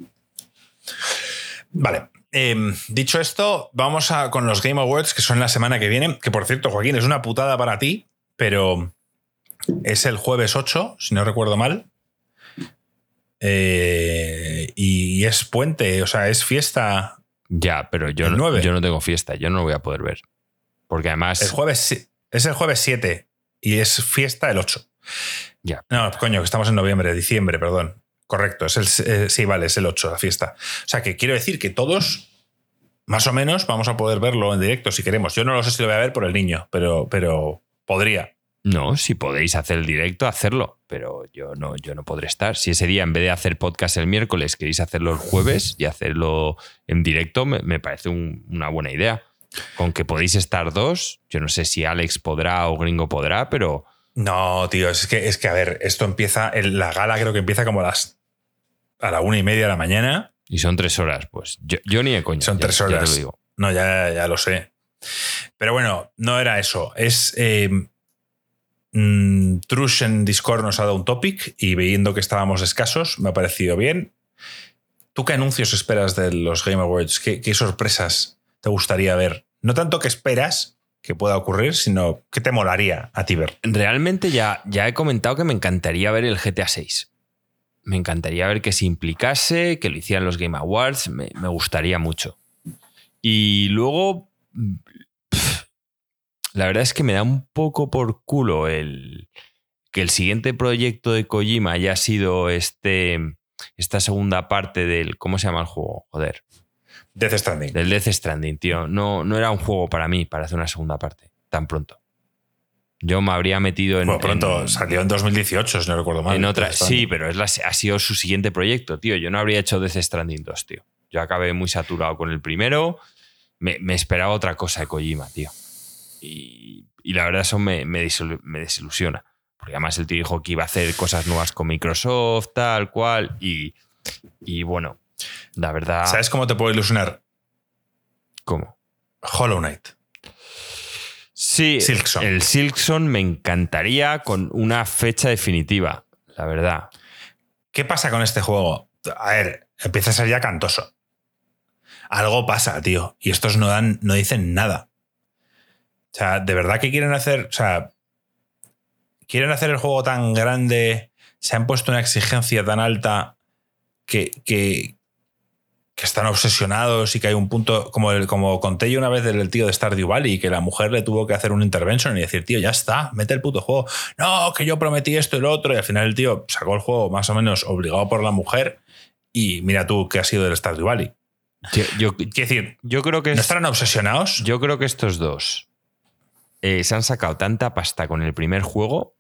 Vale. Em, dicho esto, vamos a, con los Game Awards que son la semana que viene. Que por cierto, Joaquín, es una putada para ti, pero es el jueves 8, si no recuerdo mal. Eh, y es puente, o sea, es fiesta. Ya, pero yo no, yo no tengo fiesta. Yo no lo voy a poder ver. Porque además. El jueves, es el jueves 7 y es fiesta el 8. Ya. No, coño, que estamos en noviembre, diciembre, perdón. Correcto, es el, eh, sí, vale, es el 8, la fiesta. O sea, que quiero decir que todos, más o menos, vamos a poder verlo en directo si queremos. Yo no lo sé si lo voy a ver por el niño, pero, pero podría. No, si podéis hacer el directo, hacerlo. Pero yo no, yo no podré estar. Si ese día, en vez de hacer podcast el miércoles, queréis hacerlo el jueves y hacerlo en directo, me, me parece un- una buena idea. Con que podéis estar dos, yo no sé si Alex podrá o Gringo podrá, pero No, tío, es que, es que a ver, esto empieza, la gala creo que empieza como a las a la una y media de la mañana. y son tres horas, pues yo, yo ni de coña. Son ya- tres ya te horas. lo digo. No, ya, ya lo sé. Pero bueno, no era eso. Es. Eh, mm, Trush en Discord nos ha dado un topic y viendo que estábamos escasos, me ha parecido bien. ¿Tú qué anuncios esperas de los Game Awards? ¿Qué, qué sorpresas te gustaría ver? No tanto que esperas que pueda ocurrir, sino que te molaría a ti ver. Realmente ya, ya he comentado que me encantaría ver el GTA 6. Me encantaría ver que se implicase, que lo hicieran los Game Awards, me, me gustaría mucho. Y luego, pff, la verdad es que me da un poco por culo el que el siguiente proyecto de Kojima haya sido este, esta segunda parte del, ¿cómo se llama el juego? Joder, Death Stranding. del Death Stranding, tío. No, no era un juego para mí para hacer una segunda parte tan pronto. Yo me habría metido en. Bueno, pronto, en- salió en 2018, si no recuerdo mal. en otra, sí, pero es la- ha sido su siguiente proyecto, tío. Yo no habría hecho Death Stranding 2, tío. Yo acabé muy saturado con el primero. Me, me esperaba otra cosa de Kojima, tío. Y, y la verdad, eso me, me me desilusiona. Porque además el tío dijo que iba a hacer cosas nuevas con Microsoft, tal cual. Y, y bueno, la verdad. ¿Sabes cómo te puedo ilusionar? ¿Cómo? Hollow Knight. Sí, el Silkson me encantaría con una fecha definitiva, la verdad. ¿Qué pasa con este juego? A ver, empieza a ser ya cantoso. Algo pasa, tío. Y estos no dan, no dicen nada. O sea, de verdad que quieren hacer. O sea, quieren hacer el juego tan grande. Se han puesto una exigencia tan alta que, que, que están obsesionados y que hay un punto. Como, el, como conté yo una vez del tío de Stardew Valley, que la mujer le tuvo que hacer un intervention y decir, tío, ya está, mete el puto juego. No, que yo prometí esto y lo otro. Y al final el tío sacó el juego más o menos obligado por la mujer. Y mira tú qué ha sido del Stardew Valley. Yo, yo- Quiero decir, yo creo que ¿no es- estarán obsesionados? yo creo que estos dos eh, se han sacado tanta pasta con el primer juego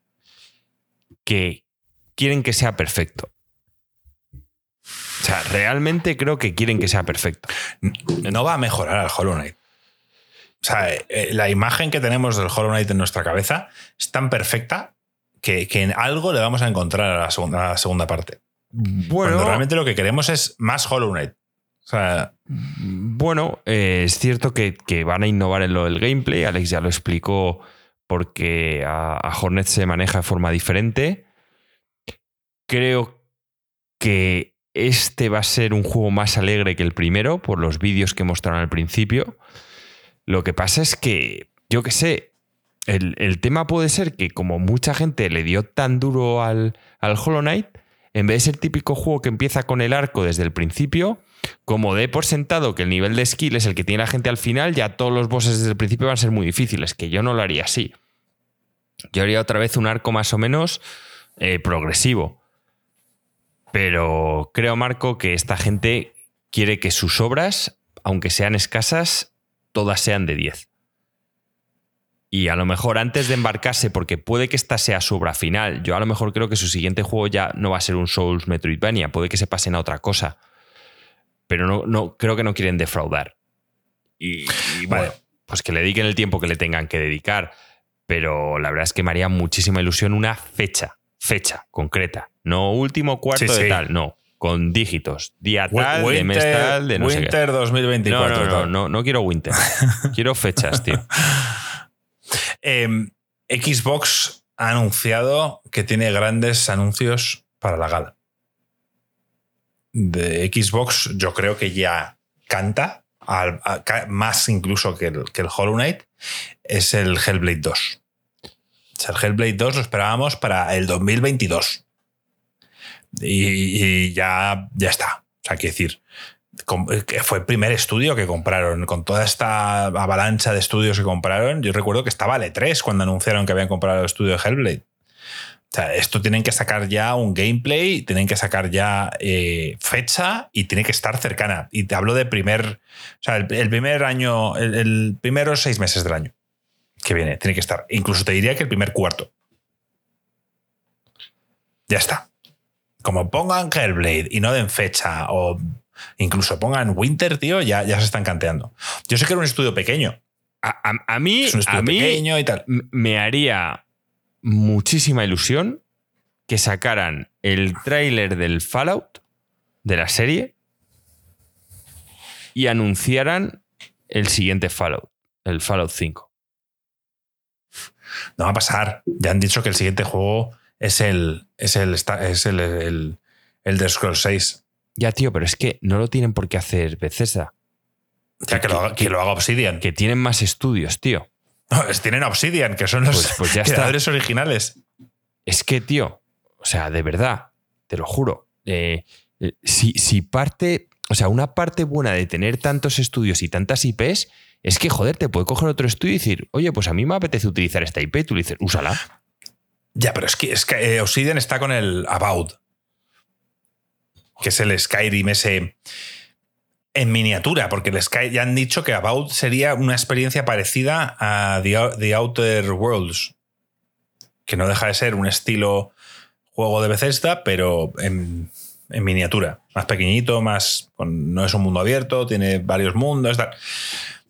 que quieren que sea perfecto. O sea, realmente creo que quieren que sea perfecto. no va a mejorar al Hollow Knight. O sea, eh, la imagen que tenemos del Hollow Knight en nuestra cabeza es tan perfecta que, que en algo le vamos a encontrar a la segunda, a la segunda parte. Bueno, Cuando realmente lo que queremos es más Hollow Knight. O sea, Bueno, eh, es cierto que, que van a innovar en lo del gameplay. Alex ya lo explicó porque a, a Hornet se maneja de forma diferente. Creo que este va a ser un juego más alegre que el primero por los vídeos que mostraron al principio. Lo que pasa es que, yo qué sé, el, el tema puede ser que como mucha gente le dio tan duro al, al Hollow Knight, en vez de ser típico juego que empieza con el arco desde el principio, como dé por sentado que el nivel de skill es el que tiene la gente al final, ya todos los bosses desde el principio van a ser muy difíciles, que yo no lo haría así. Yo haría otra vez un arco más o menos eh, progresivo. Pero creo, Marco, que esta gente quiere que sus obras, aunque sean escasas, todas sean de 10. Y a lo mejor antes de embarcarse, porque puede que esta sea su obra final, yo a lo mejor creo que su siguiente juego ya no va a ser un Souls Metroidvania, puede que se pasen a otra cosa. Pero no, no creo que no quieren defraudar. Y, y bueno, Vale. pues que le dediquen el tiempo que le tengan que dedicar. Pero la verdad es que me haría muchísima ilusión una fecha, fecha concreta. No último cuarto Sí, de sí. tal, no. Con dígitos. Día tal, de Winter, mes tal, de no sé qué. Winter 2024. No, no, no, tal. no, no quiero Winter. quiero fechas, tío. Eh, Xbox ha anunciado que tiene grandes anuncios para la gala. De Xbox, yo creo que ya canta, al- a- ca- más incluso que el, que el Hollow Knight, es el Hellblade 2. O sea, el Hellblade 2 lo esperábamos para el 2022. Y, ya, ya está. O sea, quiero decir, com- que fue el primer estudio que compraron. Con toda esta avalancha de estudios que compraron, yo recuerdo que estaba el E3 cuando anunciaron que habían comprado el estudio de Hellblade. O sea, esto tienen que sacar ya un gameplay, tienen que sacar ya eh, fecha y tiene que estar cercana. Y te hablo de primer, o sea, el, primer año, el, el primeros seis meses del año que viene, tiene que estar. Incluso te diría que el primer cuarto. Ya está. Como pongan Hellblade y no den fecha o incluso pongan Winter, tío, ya, ya se están canteando. Yo sé que era un estudio pequeño. A, a- a mí, Es un estudio a mí pequeño y tal. me haría muchísima ilusión que sacaran el tráiler del Fallout de la serie y anunciaran el siguiente Fallout, el Fallout 5. No va a pasar. Ya han dicho que el siguiente juego es el, es el, es el, el, el de Scroll 6. Ya, tío, pero es que no lo tienen por qué hacer Bethesda. Ya que, lo, haga, que lo haga Obsidian. Que tienen más estudios, tío. No, tienen Obsidian, que son los Pues- pues ya está. creadores originales. Es que, tío, o sea, de verdad, te lo juro. eh, eh, si, si parte, o sea, una parte buena de tener tantos estudios y tantas IPs es que, joder, te puede coger otro estudio y decir, oye, pues a mí me apetece utilizar esta IP, tú le dices, úsala. Ya, pero es que, es que eh, Obsidian está con el About, que es el Skyrim ese en miniatura, porque el Sky ya han dicho que About sería una experiencia parecida a The, The Outer Worlds, que no deja de ser un estilo juego de Bethesda, pero en, en miniatura, más pequeñito, más no es un mundo abierto, tiene varios mundos,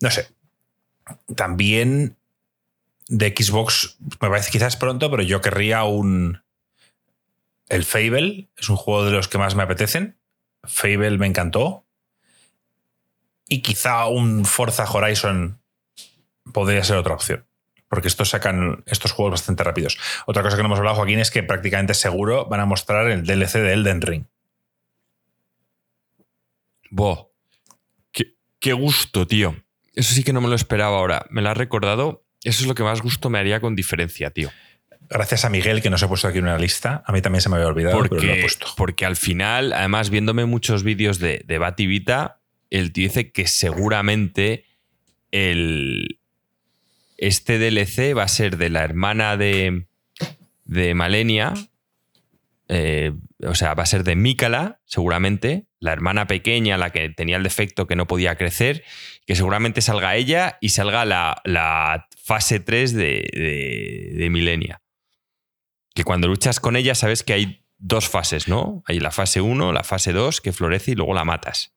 no sé. También de Xbox me parece quizás pronto, pero yo querría un. El Fable es un juego de los que más me apetecen. Fable me encantó. Y quizá un Forza Horizon podría ser otra opción. Porque estos sacan estos juegos bastante rápidos. Otra cosa que no hemos hablado, Joaquín, es que prácticamente seguro van a mostrar el DLC de Elden Ring. Bo, qué, qué gusto, tío. Eso sí que no me lo esperaba ahora. Me lo has recordado. Eso es lo que más gusto me haría con diferencia, tío. Gracias a Miguel, que nos ha puesto aquí una lista. A mí también se me había olvidado, pero lo he Porque, puesto. porque al final, además, viéndome muchos vídeos de, de Bat y Vita, el tío dice que seguramente el, este DLC va a ser de la hermana de, de Malenia. eh, o sea, va a ser de Mícala, seguramente, la hermana pequeña, la que tenía el defecto que no podía crecer, que seguramente salga ella y salga la, la fase 3 de, de, de Milenia que cuando luchas con ella sabes que hay dos fases, ¿no? Hay la fase 1, la fase 2, que florece y luego la matas.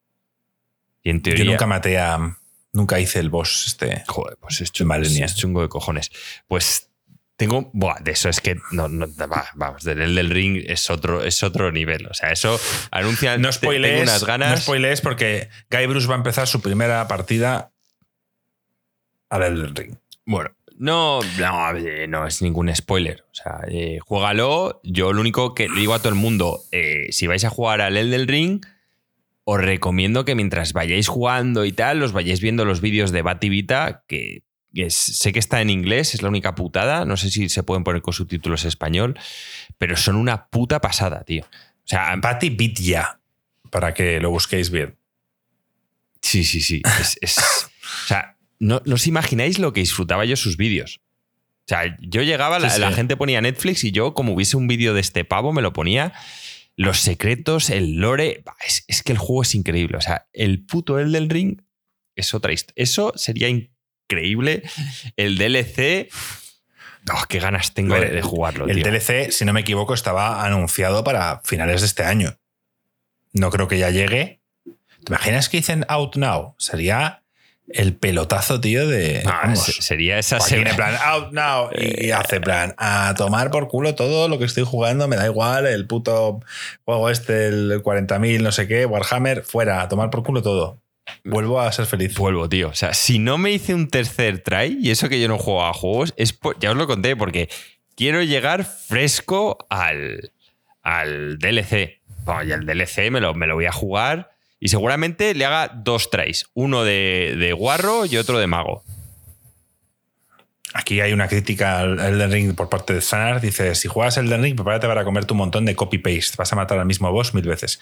Y en teoría... Yo nunca maté a. Nunca hice el boss este. Joder, pues es chungo, es chungo de cojones. Pues tengo... Buah, de eso es que... No, no, va, vamos, del del ring es otro, es otro nivel. O sea, eso anuncia... No spoilees, Tengo unas ganas... no spoilees porque Guy Bruce va a empezar su primera partida al Elden Ring. Bueno, no, no, eh, no es ningún spoiler. O sea, eh, juégalo. Yo lo único que le digo a todo el mundo, eh, si vais a jugar al Elden Ring, os recomiendo que mientras vayáis jugando y tal, os vayáis viendo los vídeos de Bativita, que es- sé que está en inglés, es la única putada. No sé si se pueden poner con subtítulos en español, pero son una puta pasada, tío. O sea, ya, para que lo busquéis bien. Sí, sí, sí. Es, no, no os imagináis lo que disfrutaba yo sus vídeos. O sea, yo llegaba, la, Sí, sí. la gente ponía Netflix y yo, como hubiese un vídeo de este pavo, me lo ponía. Los secretos, el lore. Es, es que el juego es increíble. O sea, el puto Elden Ring es otra historia. Eso sería increíble. El DLC. Oh, qué ganas tengo de, de jugarlo, El tío. DLC, si no me equivoco, estaba anunciado para finales de este año. No creo que ya llegue. ¿Te imaginas que dicen Out Now? Sería el pelotazo, tío, de. No, vamos, se- sería esa semana. en plan, Out Now. Y, y hace plan, a tomar por culo todo lo que estoy jugando, me da igual, el puto juego este, el 40.000, no sé qué, Warhammer, fuera, a tomar por culo todo. Vuelvo a ser feliz. Vuelvo, tío. O sea, si no me hice un tercer try, y eso que yo no juego a juegos, es por- ya os lo conté, porque quiero llegar fresco al, al DLC. Bueno, y el DLC me lo, me lo voy a jugar y seguramente le haga dos tries. Uno de, de guarro y otro de mago. Aquí hay una crítica al Elden Ring por parte de Zanar. Dice: Si juegas Elden Ring, prepárate para comerte un montón de copy-paste. Vas a matar al mismo boss mil veces.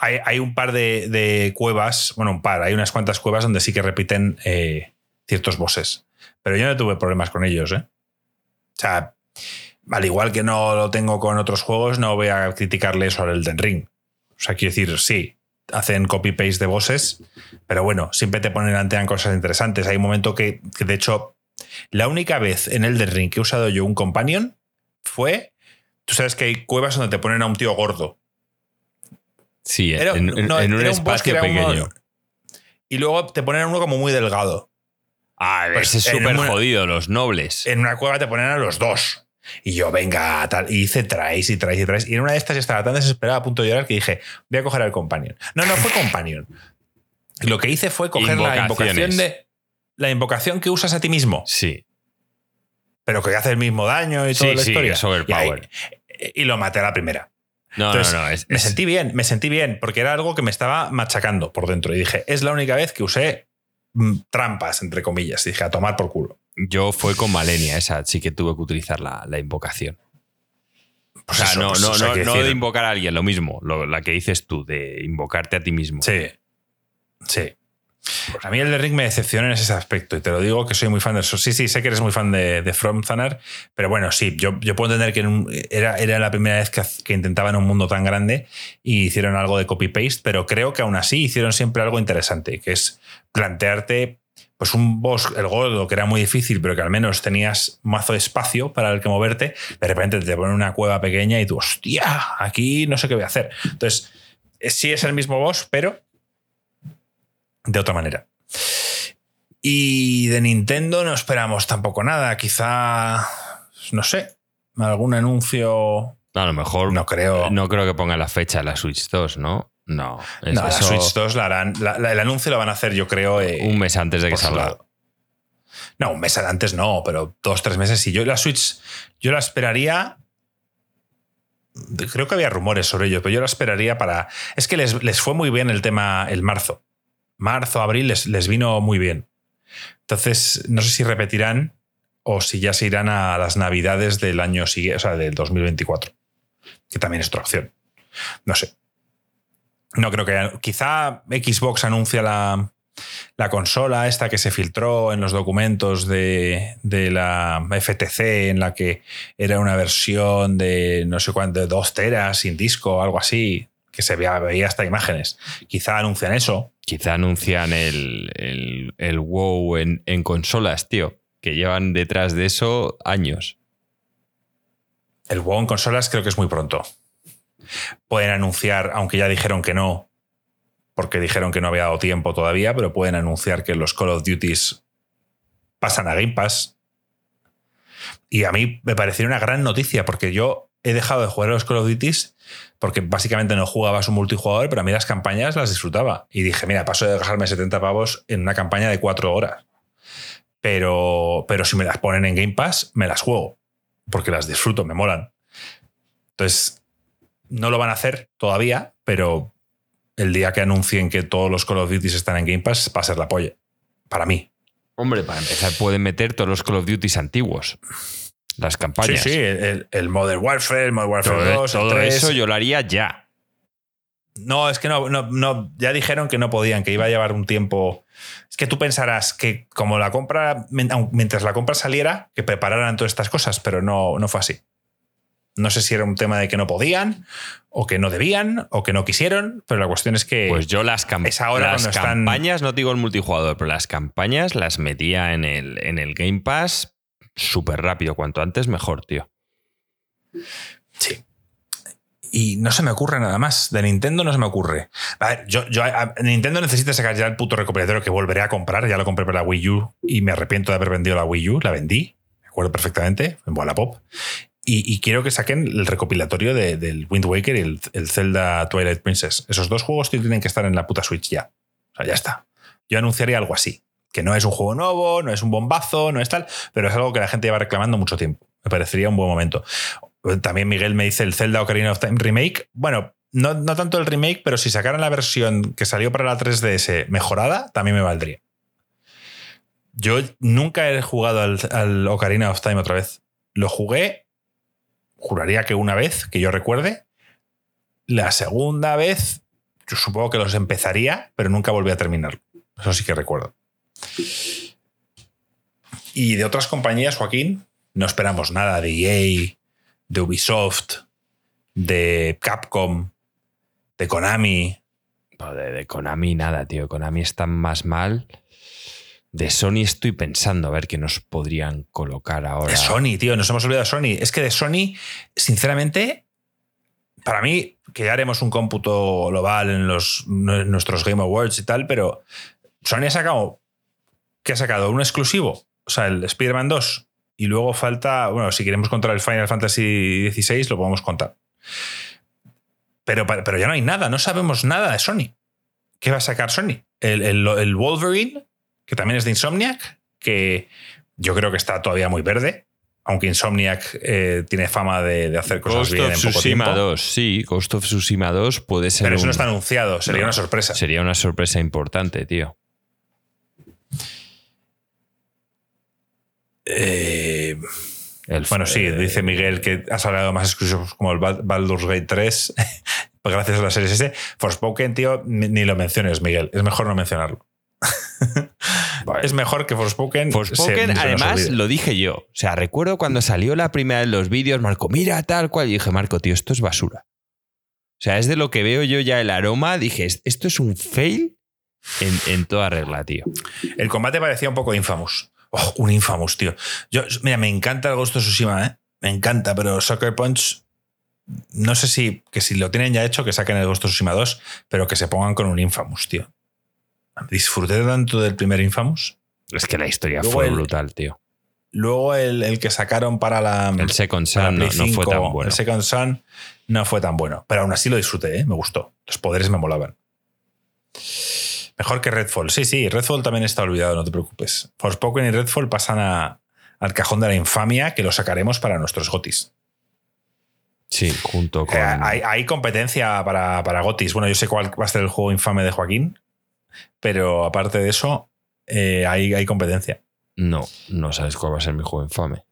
Hay, hay un par de, de cuevas, bueno, un par, hay unas cuantas cuevas donde sí que repiten eh, ciertos bosses. Pero yo no tuve problemas con ellos, ¿eh? O sea, al igual que no lo tengo con otros juegos, no voy a criticarle eso al Elden Ring. O sea, quiero decir, sí, hacen copy-paste de bosses, pero bueno, siempre te ponen antean cosas interesantes. Hay un momento que, que, de hecho, la única vez en Elden Ring que he usado yo un companion fue. Tú sabes que hay cuevas donde te ponen a un tío gordo. Sí, Era- en, en- no, en un espacio uno- pequeño. y luego te ponen a uno como muy delgado. Ah, Pues es súper jodido, los nobles. En una cueva te ponen a los dos. Y yo, venga, tal. Y hice traes y traes y traes. Y en una de estas estaba tan desesperada a punto de llorar que dije, voy a coger al companion. No, no fue companion. Lo que hice fue coger la invocación de. La invocación que usas a ti mismo, Sí. pero que hace el mismo daño y toda Sí, la sí, historia. es y, ahí- overpower. y lo maté a la primera. No, Entonces, no, no. es- me es- sentí bien, me sentí bien, porque era algo que me estaba machacando por dentro. Y dije, es la única vez que usé mm, trampas, entre comillas. Y dije, a tomar por culo. Yo fue con Malenia, esa sí que tuve que utilizar la, la invocación. Pues o sea, eso, no, pues no, no, de invocar a alguien, lo mismo, lo- la que dices tú, de invocarte a ti mismo. Sí. Sí. A mí el de Ring me decepciona en ese aspecto y te lo digo que soy muy fan de eso. Sí, sí, sé que eres muy fan de, de From Thaner, pero bueno, sí, yo, yo puedo entender que en un- era, era la primera vez que, que intentaban un mundo tan grande y hicieron algo de copy-paste, pero creo que aún así hicieron siempre algo interesante, que es plantearte pues un boss, el gordo, que era muy difícil, pero que al menos tenías mazo de espacio para el que moverte, de repente te ponen una cueva pequeña y tú, hostia, aquí no sé qué voy a hacer. Entonces, eh, sí es el mismo boss, pero de otra manera. Y de Nintendo no esperamos tampoco nada. Quizá, no sé, algún anuncio. A lo mejor No creo. no creo que ponga la fecha la Switch 2, ¿no? No. es No, la eso Switch 2 la harán. la- la- el anuncio lo van a hacer, yo creo. eh, un mes antes de que salga. No, un mes antes no, pero dos, tres meses sí. Yo la Switch, yo la esperaría. Creo que había rumores sobre ello, pero yo la esperaría para. Es que les, les fue muy bien el tema el marzo. Marzo, abril les, les vino muy bien. Entonces, no sé si repetirán o si ya se irán a las navidades del año siguiente, o sea, del 2024. Que también es otra opción. No sé. No creo que. Quizá Xbox anuncia la, la consola esta que se filtró en los documentos de, de la FTC en la que era una versión de no sé cuánto, de dos teras sin disco algo así, que se veía, veía hasta imágenes. Quizá anuncian eso. Quizá anuncian el, el, el WoW en, en consolas, tío. Que llevan detrás de eso años. El WoW en consolas creo que es muy pronto. Pueden anunciar, aunque ya dijeron que no, porque dijeron que no había dado tiempo todavía, pero pueden anunciar que los Call of Duties pasan a Game Pass. Y a mí me pareció una gran noticia, porque yo he dejado de jugar a los Call of Duties porque básicamente no jugaba su multijugador, pero a mí las campañas las disfrutaba. Y dije, mira, paso de dejarme 70 pavos en una campaña de cuatro horas. Pero, pero si me las ponen en Game Pass, me las juego, porque las disfruto, me molan. Entonces, no lo van a hacer todavía, pero el día que anuncien que todos los Call of Duty están en Game Pass va a ser la polla. Para mí. Hombre, para empezar, pueden meter todos los Call of Duty antiguos. Las campañas. Sí, sí, el, el Modern Warfare, el Modern Warfare Todo, 2, el todo 3. eso yo lo haría ya. No, es que no, no, no, ya dijeron que no podían, que iba a llevar un tiempo. Es que tú pensarás que como la compra, mientras la compra saliera, que prepararan todas estas cosas, pero no, no fue así. No sé si era un tema de que no podían, o que no debían, o que no quisieron, pero la cuestión es que. Pues yo las, cam- es ahora las cuando están- campañas, no digo el multijugador, pero las campañas las metía en el, en el Game Pass súper rápido. Cuanto antes, mejor, tío. Sí. Y no se me ocurre nada más. De Nintendo no se me ocurre. A ver, yo, yo, a- Nintendo necesita sacar ya el puto recopilatorio que volveré a comprar. Ya lo compré para la Wii U y me arrepiento de haber vendido la Wii U. La vendí, me acuerdo perfectamente, en Wallapop. Y, quiero que saquen el recopilatorio de- del Wind Waker y el, el Zelda Twilight Princess. Esos dos juegos tienen que estar en la puta Switch ya. O sea, ya está. Yo anunciaría algo así. Que no es un juego nuevo, no es un bombazo, no es tal, pero es algo que la gente lleva reclamando mucho tiempo. Me parecería un buen momento. También Miguel me dice el Zelda Ocarina of Time Remake. Bueno, no, no tanto el remake, pero si sacaran la versión que salió para la 3DS mejorada, también me valdría. Yo nunca he jugado al Ocarina of Time otra vez. Lo jugué, juraría que una vez, que yo recuerde. La segunda vez, yo supongo que los empezaría, pero nunca volví a terminar. Eso sí que recuerdo. Y de otras compañías, Joaquín, no esperamos nada de EA, de Ubisoft, de Capcom, de Konami. De, de Konami nada, tío. Konami está más mal. De Sony estoy pensando a ver qué nos podrían colocar ahora. De Sony, tío, nos hemos olvidado de Sony. Es que de Sony, sinceramente, para mí, que ya haremos un cómputo global en los, nuestros Game Awards y tal, pero Sony ha sacado. ¿Qué ha sacado? ¿Un exclusivo? O sea, el Spider-Man 2. Y luego falta. Bueno, si queremos contar el Final Fantasy XVI, lo podemos contar. Pero, pero ya no hay nada, no sabemos nada de Sony. ¿Qué va a sacar Sony? El, el, el Wolverine, que también es de Insomniac, que yo creo que está todavía muy verde. aunque Insomniac eh, tiene fama de, hacer cosas Ghost bien of en poco Tsushima tiempo. 2, sí, Ghost of Tsushima 2 puede ser. Pero eso un- no está anunciado, sería No, una sorpresa. Sería una sorpresa importante, tío. Eh, El- bueno, sí, eh, dice Miguel que ha salido más exclusivos como el Bal- Baldur's Gate 3, pues gracias a la serie S. Forspoken, tío, ni lo menciones, Miguel. Es mejor no mencionarlo. Vale. Es mejor que Forspoken. Forspoken, se- además, lo dije yo. O sea, recuerdo cuando salió la primera de los vídeos, Marco, mira tal cual. Y dije, Marco, tío, esto es basura. O sea, es de lo que veo yo ya el aroma. Dije, esto es un fail en, en toda regla, tío. El combate parecía un poco Infamous. Oh, un Infamous, tío. Yo, mira, me encanta el Ghost of Tsushima, ¿eh? Me encanta, pero Soccer Punch. No sé si que si lo tienen ya hecho, que saquen el Ghost of Tsushima 2, pero que se pongan con un Infamous, tío. Disfruté tanto del primer Infamous. Es que la historia Luego fue el- brutal, tío. Luego el, el que sacaron para la. El Second Son no, fue 5, tan bueno. El Second Son no fue tan bueno. Pero aún así lo disfruté, ¿eh? me gustó. Los poderes me molaban. Mejor que Redfall. Sí, sí, Redfall también está olvidado, no te preocupes. Forspoken y Redfall pasan a- al cajón de la infamia que lo sacaremos para nuestros gotis. Sí, junto con. Eh, hay, hay competencia para, para gotis. Bueno, yo sé cuál va a ser el juego infame de Joaquín, pero aparte de eso, eh, hay, hay competencia. No, no sabes cuál va a ser mi juego infame.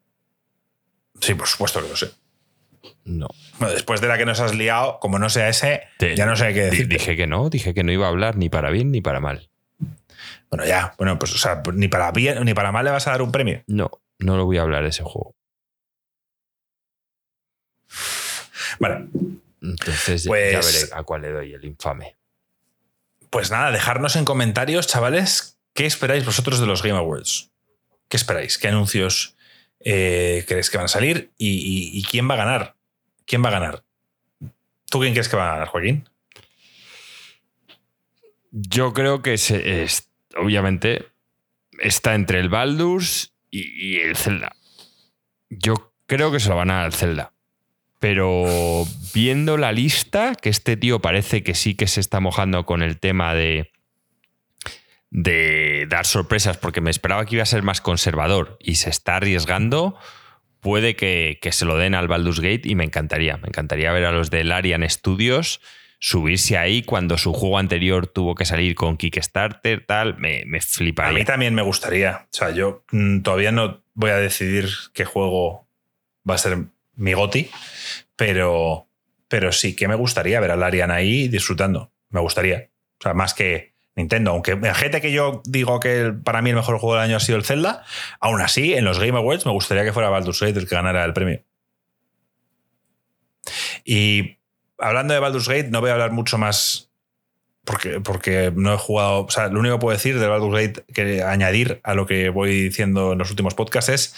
Sí, por supuesto que lo sé. No. Bueno, después de la que nos has liado, como no sea ese, Te- ya no sé qué decir. Dije que no, dije que no iba a hablar ni para bien ni para mal. Bueno, ya, bueno, pues o sea, ni para bien ni para mal le vas a dar un premio. No, no lo voy a hablar de ese juego. Vale, Entonces ya- Pues- ya veré a cuál le doy el infame. Pues nada, dejarnos en comentarios, chavales, ¿qué esperáis vosotros de los Game Awards? ¿Qué esperáis? ¿Qué anuncios eh, creéis que van a salir? ¿Y, quién va a ganar? ¿Quién va a ganar? ¿Tú quién crees que va a ganar, Joaquín? Yo creo que se, es- obviamente está entre el Baldur's y, y el Zelda. Yo creo que se lo van a dar al Zelda. Pero viendo la lista, que este tío parece que sí que se está mojando con el tema de, de dar sorpresas, porque me esperaba que iba a ser más conservador y se está arriesgando, puede que, que se lo den al Baldur's Gate y me encantaría. Me encantaría ver a los del Arian Studios subirse ahí cuando su juego anterior tuvo que salir con Kickstarter, tal, me, me A fliparía. mí también me gustaría. O sea, yo mm, todavía no voy a decidir qué juego va a ser mi goti, pero, pero sí que me gustaría ver al Arian ahí disfrutando. Me gustaría. O sea, más que Nintendo. Aunque gente que yo digo que para mí el mejor juego del año ha sido el Zelda, aún así, en los Game Awards me gustaría que fuera Baldur's Gate el que ganara el premio. Y hablando de Baldur's Gate, no voy a hablar mucho más porque, porque no he jugado. O sea, lo único que puedo decir de Baldur's Gate que añadir a lo que voy diciendo en los últimos podcasts es.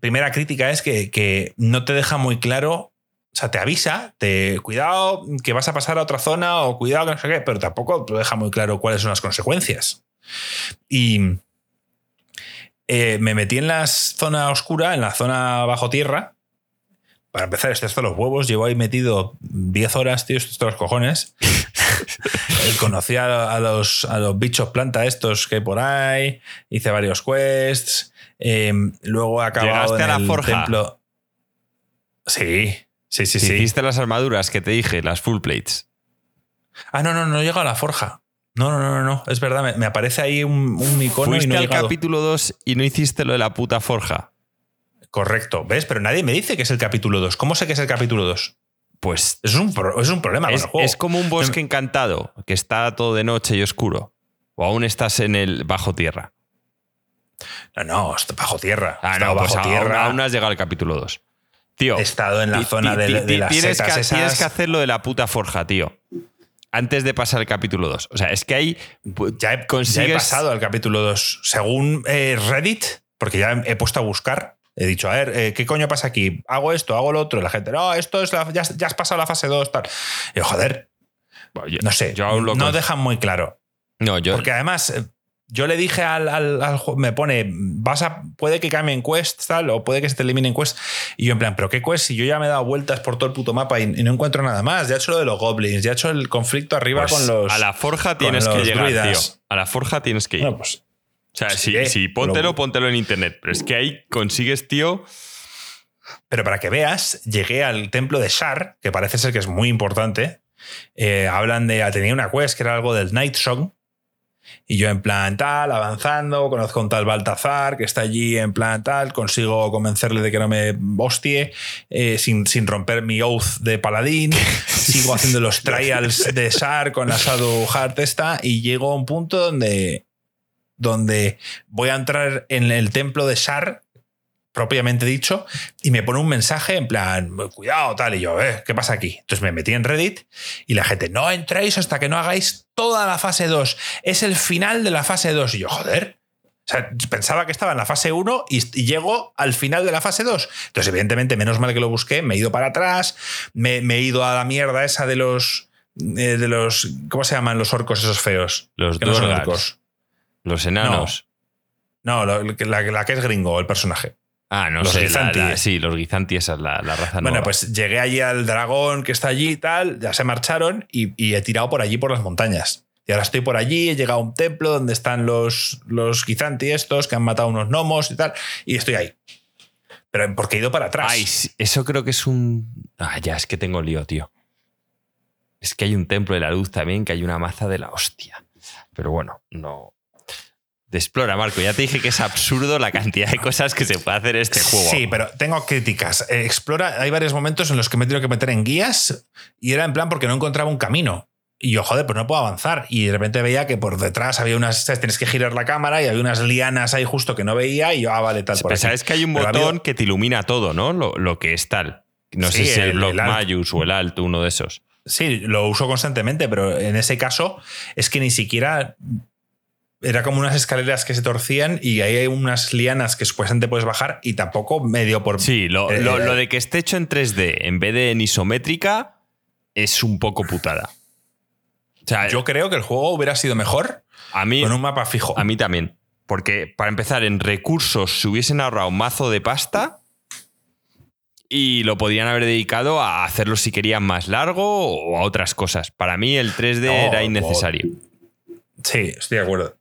Primera crítica es que, que no te deja muy claro. O sea, te avisa, te cuidado que vas a pasar a otra zona o cuidado que no sé qué, pero tampoco te deja muy claro cuáles son las consecuencias. Y eh, me metí en la zona oscura, en la zona bajo tierra. Para empezar, esto hasta los huevos. Llevo ahí metido 10 horas, tío, esto es todos los cojones. Conocí a, a los, a los bichos planta estos que hay por ahí. Hice varios quests. Eh, luego he acabado ¿Llegaste en a la el forja? templo. Sí, sí, sí, sí. hiciste las armaduras que te dije, las full plates. Ah, no, no, no he llegado a la forja. No, no, no, no. Es verdad, me, me aparece ahí un, un icono y Fuiste no he al llegado. capítulo 2 y no hiciste lo de la puta forja. Correcto. ¿Ves? Pero nadie me dice que es el capítulo 2. ¿Cómo sé que es el capítulo 2? Pues Es un, es un problema es, con el juego. es como un bosque encantado, que está todo de noche y oscuro. O aún estás en el bajo tierra. No, no, está bajo tierra. Ah, no, pues bajo aún, tierra. aún no has llegado al capítulo 2. Tío, He estado en la zona de, de las tienes, setas que, esas. tienes que hacer lo de la puta forja, tío. Antes de pasar al capítulo 2. O sea, es que ahí ya, he, ya he consigues- pasado al capítulo 2. Según eh, Reddit, porque ya he puesto a buscar, he dicho, a ver, eh, ¿qué coño pasa aquí? Hago esto, hago lo otro. Y la gente, no, esto es la, ya, has- ya has pasado la fase 2, tal. Y yo, joder, Yo- no sé, yo aún no dejan muy claro. No, yo. Porque además, eh, yo le dije al, al, me pone, vas a, puede que cambien quests, tal, o puede que se te eliminen quests. Y yo en plan, ¿pero qué quests? Si yo ya me he dado vueltas por todo el puto mapa y, y no encuentro nada más. Ya he hecho lo de los goblins, ya he hecho el conflicto arriba pues, con los... a la forja tienes que llegar, druidas. tío. A la forja tienes que ir. Bueno, pues, O sea, Sí, sí, eh, sí, póntelo, lo- póntelo en internet. Pero es que ahí consigues, tío, Pero para que veas, llegué al templo de Shar, que parece ser que es muy importante. Eh, hablan de. Tenía una quest que era algo del Night Song. Y yo, en plan tal, avanzando, conozco a un tal Baltazar que está allí, en plan tal, consigo convencerle de que no me hostie, eh, sin, sin, romper mi oath de paladín. sigo haciendo los trials de Shar con la Shadow Heart esta, y llego a un punto donde, donde voy a entrar en el templo de Shar propiamente dicho, y me pone un mensaje en plan, cuidado, tal, y yo, eh, ¿qué pasa aquí? Entonces me metí en Reddit y la gente, no entréis hasta que no hagáis toda la fase 2, es el final de la fase 2, y yo, joder. O sea, pensaba que estaba en la fase 1 y, llego al final de la fase 2. Entonces, evidentemente, menos mal que lo busqué, me he ido para atrás, me, he ido a la mierda esa de los. Eh, de los. ¿Cómo se llaman los orcos esos feos? Los no orcos. Los enanos. No, la, la, que es gringo, el personaje. Ah, no los sé. sí, los Gizanti, esa es la, raza Bueno, pues llegué allí al dragón que está allí y tal, ya se marcharon y, he tirado por allí por las montañas. Y ahora estoy por allí, he llegado a un templo donde están los, los Gizanti estos que han matado unos gnomos y tal, y estoy ahí. Pero porque he ido para atrás. Ay, eso creo que es un. Ah, ya, es que tengo lío, tío. Es que hay un templo de la luz también, que hay una maza de la hostia. Pero bueno, no, de Explora, Marco. Ya te dije que es absurdo la cantidad de cosas que se puede hacer en este juego. Sí, pero tengo críticas. Eh, Explora, hay varios momentos en los que me he tenido que meter en guías y era en plan porque no encontraba un camino. Y yo, joder, pues no puedo avanzar. Y de repente veía que por detrás había unas. Tienes que girar la cámara y había unas lianas ahí justo que no veía. Y yo, ah, vale, tal. Por sabes que hay un botón que te ilumina todo, ¿no? Lo, que es tal. No sé si el, el Block Mayus o el Alt, uno de esos. Sí, lo uso constantemente, pero en ese caso es que ni siquiera era como unas escaleras que se torcían y ahí hay unas lianas que supuestamente puedes bajar y tampoco medio por... Sí, lo, eh, de que esté hecho en 3D en vez de en isométrica es un poco putada. O sea, yo creo que el juego hubiera sido mejor a mí, con un mapa fijo. A mí también. Porque para empezar, en recursos se hubiesen ahorrado un mazo de pasta y lo podrían haber dedicado a hacerlo si querían más largo o a otras cosas. Para mí el 3D era innecesario. Sí, estoy de acuerdo.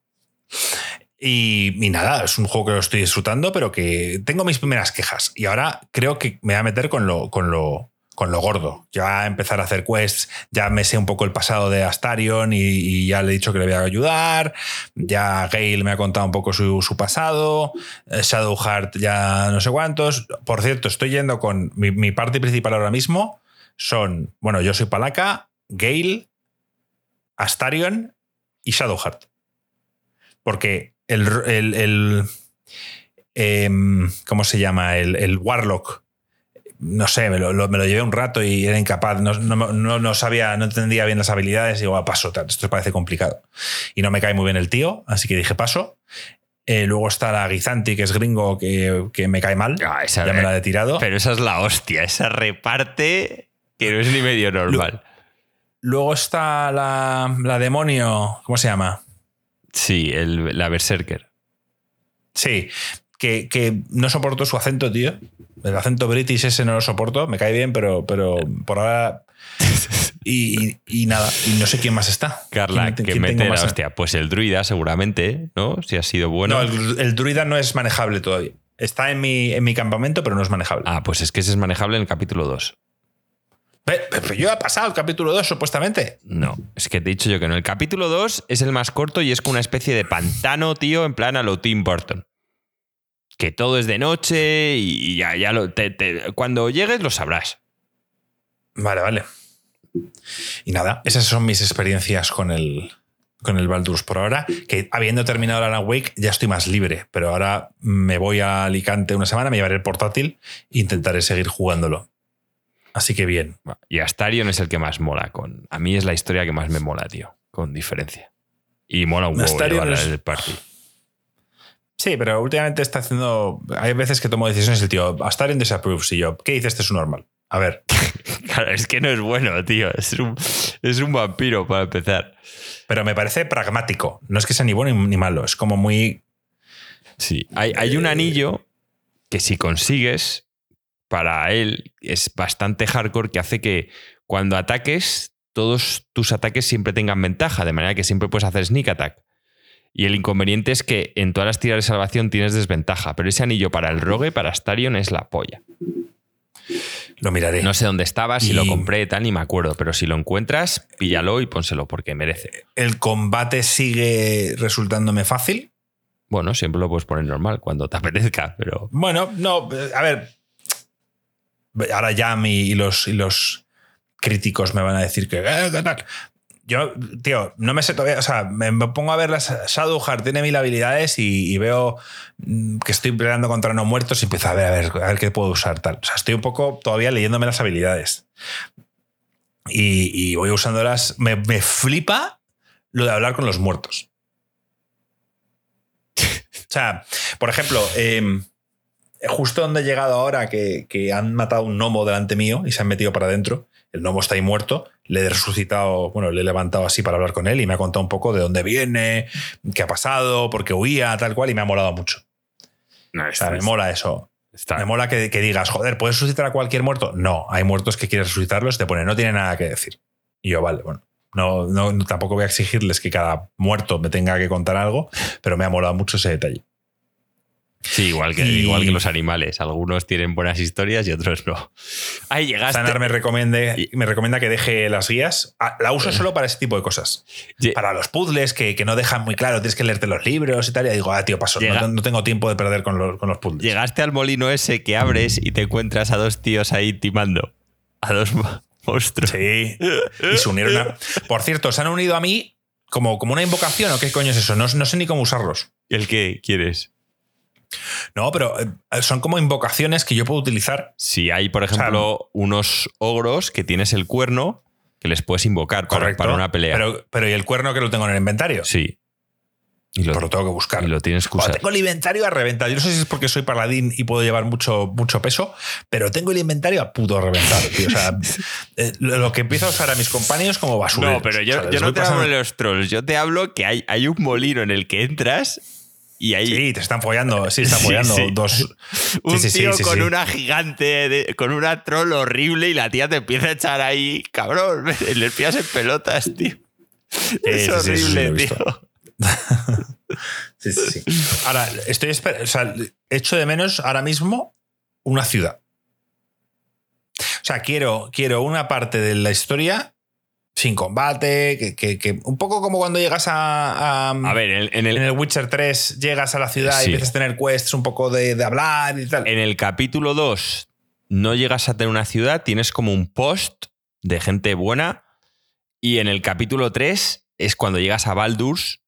Y, nada, es un juego que lo estoy disfrutando, pero que tengo mis primeras quejas. Y ahora creo que me voy a meter con lo, con lo, con lo gordo. Ya empezar a hacer quests, ya me sé un poco el pasado de Astarion y, ya le he dicho que le voy a ayudar. Ya Gale me ha contado un poco su, pasado. Eh, Shadowheart ya no sé cuántos. Por cierto, estoy yendo con mi, mi parte principal ahora mismo. Son, bueno, yo soy Palaka, Gale, Astarion y Shadowheart porque el, em, ¿cómo se llama? El, Warlock, no sé, me lo, llevé un rato y era incapaz, no, no, sabía, no entendía bien las habilidades y digo, ah, paso, esto parece complicado. Y no me cae muy bien el tío, así que dije, paso. Eh, luego está la Guizanti, que es gringo, que, me cae mal. Ah, esa ya me la he tirado. Pero esa es la hostia, esa reparte que no es ni medio normal. Luego está la, la demonio, ¿cómo se llama? Sí, el, la Berserker. Sí, que, no soporto su acento, tío. El acento british ese no lo soporto, me cae bien, pero, pero por ahora. Y, nada, y no sé quién más está. Carla, que mete la hostia. Pues el druida, seguramente, ¿no? Si ha sido bueno. No, el, druida no es manejable todavía. Está en mi, en mi campamento, pero no es manejable. Ah, pues es que ese es manejable en el capítulo 2. Pero yo he pasado el capítulo 2, supuestamente. No, es que te he dicho yo que no. El capítulo 2 es el más corto y es como una especie de pantano, tío, en plan a lo Tim Burton. Que todo es de noche y ya, ya lo, cuando llegues lo sabrás. Vale, vale. Y nada, esas son mis experiencias con el, con el Baldur's por ahora. Que habiendo terminado la Wake ya estoy más libre, pero ahora me voy a Alicante una semana, me llevaré el portátil e intentaré seguir jugándolo. Así que bien. Y Astarion es el que más mola. Con, a mí es la historia que más me mola, tío. Con diferencia. Y mola un huevo llevar el party. Sí, pero últimamente está haciendo. Hay veces que tomo decisiones el tío. Astarion disapproves y yo. ¿Qué dice este es un normal? A ver. claro, es que no es bueno, tío. Es un, es un vampiro para empezar. Pero me parece pragmático. No es que sea ni bueno ni malo. Es como muy. Sí. Hay, hay un anillo que si consigues para él es bastante hardcore que hace que cuando ataques, todos tus ataques siempre tengan ventaja, de manera que siempre puedes hacer sneak attack. Y el inconveniente es que en todas las tiras de salvación tienes desventaja, pero ese anillo para el rogue, para Starion, es la polla. Lo miraré. No sé dónde estaba, si lo compré, tal, ni me acuerdo, pero si lo encuentras, píllalo y pónselo porque merece. El combate sigue resultándome fácil. Bueno, siempre lo puedes poner normal cuando te apetezca, pero Bueno, no, a ver. Ahora ya mi, y, los, y los críticos me van a decir que. "Eh, ¿qué tal?". Yo, tío, no me sé todavía. O sea, me, pongo a ver las Shadowheart, tiene mil habilidades y, y veo mm, que estoy peleando contra no muertos y empiezo a ver, a ver, a ver qué puedo usar. Tal. O sea, estoy un poco todavía leyéndome las habilidades. Y, y voy usándolas. Me, me flipa lo de hablar con los muertos. O sea, por ejemplo, em, justo donde he llegado ahora, que, que han matado un gnomo delante mío y se han metido para adentro, el gnomo está ahí muerto, le he resucitado, bueno, le he levantado así para hablar con él y me ha contado un poco de dónde viene, qué ha pasado, por qué huía, tal cual, y me ha molado mucho. no, O sea, me mola eso. está- Me mola que, que digas, joder, ¿puedes resucitar a cualquier muerto? No, hay muertos que quieres resucitarlos y te ponen, no tiene nada que decir. Y yo, vale, bueno. No, no, no, tampoco voy a exigirles que cada muerto me tenga que contar algo, pero me ha molado mucho ese detalle. Sí, igual que, Y- igual que los animales. Algunos tienen buenas historias y otros no. Ahí llegaste. Zanar me, recomiende, me recomienda que deje las guías. Ah, La uso solo para ese tipo de cosas. Para los puzzles que, que no dejan muy claro, tienes que leerte los libros y tal. Y digo, ah, tío, paso, Llega- no, no tengo tiempo de perder con los, con los puzzles. Llegaste al molino ese que abres y te encuentras a dos tíos ahí timando. A dos mo- monstruos. Sí. Y se unieron a. Por cierto, se han unido a mí como, como una invocación o qué coño es eso. No, no sé ni cómo usarlos. ¿El qué quieres? No, pero eh, son como invocaciones que yo puedo utilizar. Si hay, por ejemplo, unos ogros que tienes el cuerno que les puedes invocar para, Correcto. para una pelea. Pero, pero ¿y el cuerno que lo tengo en el inventario? sí. Y lo, Pues lo tengo que buscar. y lo tienes que usar. tengo el inventario a reventar. Yo no sé si es porque soy paladín y puedo llevar mucho, mucho peso, pero tengo el inventario a puto reventar. tío. O sea, eh, lo que empiezo a usar a mis compañeros como basura. No, pero yo, yo no te hablo de los trolls. Yo te hablo que hay, hay un molino en el que entras y hay Sí, te están follando. Sí, están follando sí. dos. un sí, tío con una gigante, de- con una troll horrible y la tía te empieza a echar ahí, cabrón, le pillas en pelotas, tío. es horrible, tío. Sí, sí, sí. Ahora, estoy o sea, echo de menos ahora mismo una ciudad. O sea, quiero, quiero una parte de la historia sin combate, que, que- que- un poco como cuando llegas a, a, A ver, en, en el, en el Witcher 3 llegas a la ciudad y empiezas a tener quests un poco de, de hablar y tal. en el capítulo 2 no llegas a tener una ciudad, tienes como un post de gente buena. Y en el capítulo 3 es cuando llegas a Baldur's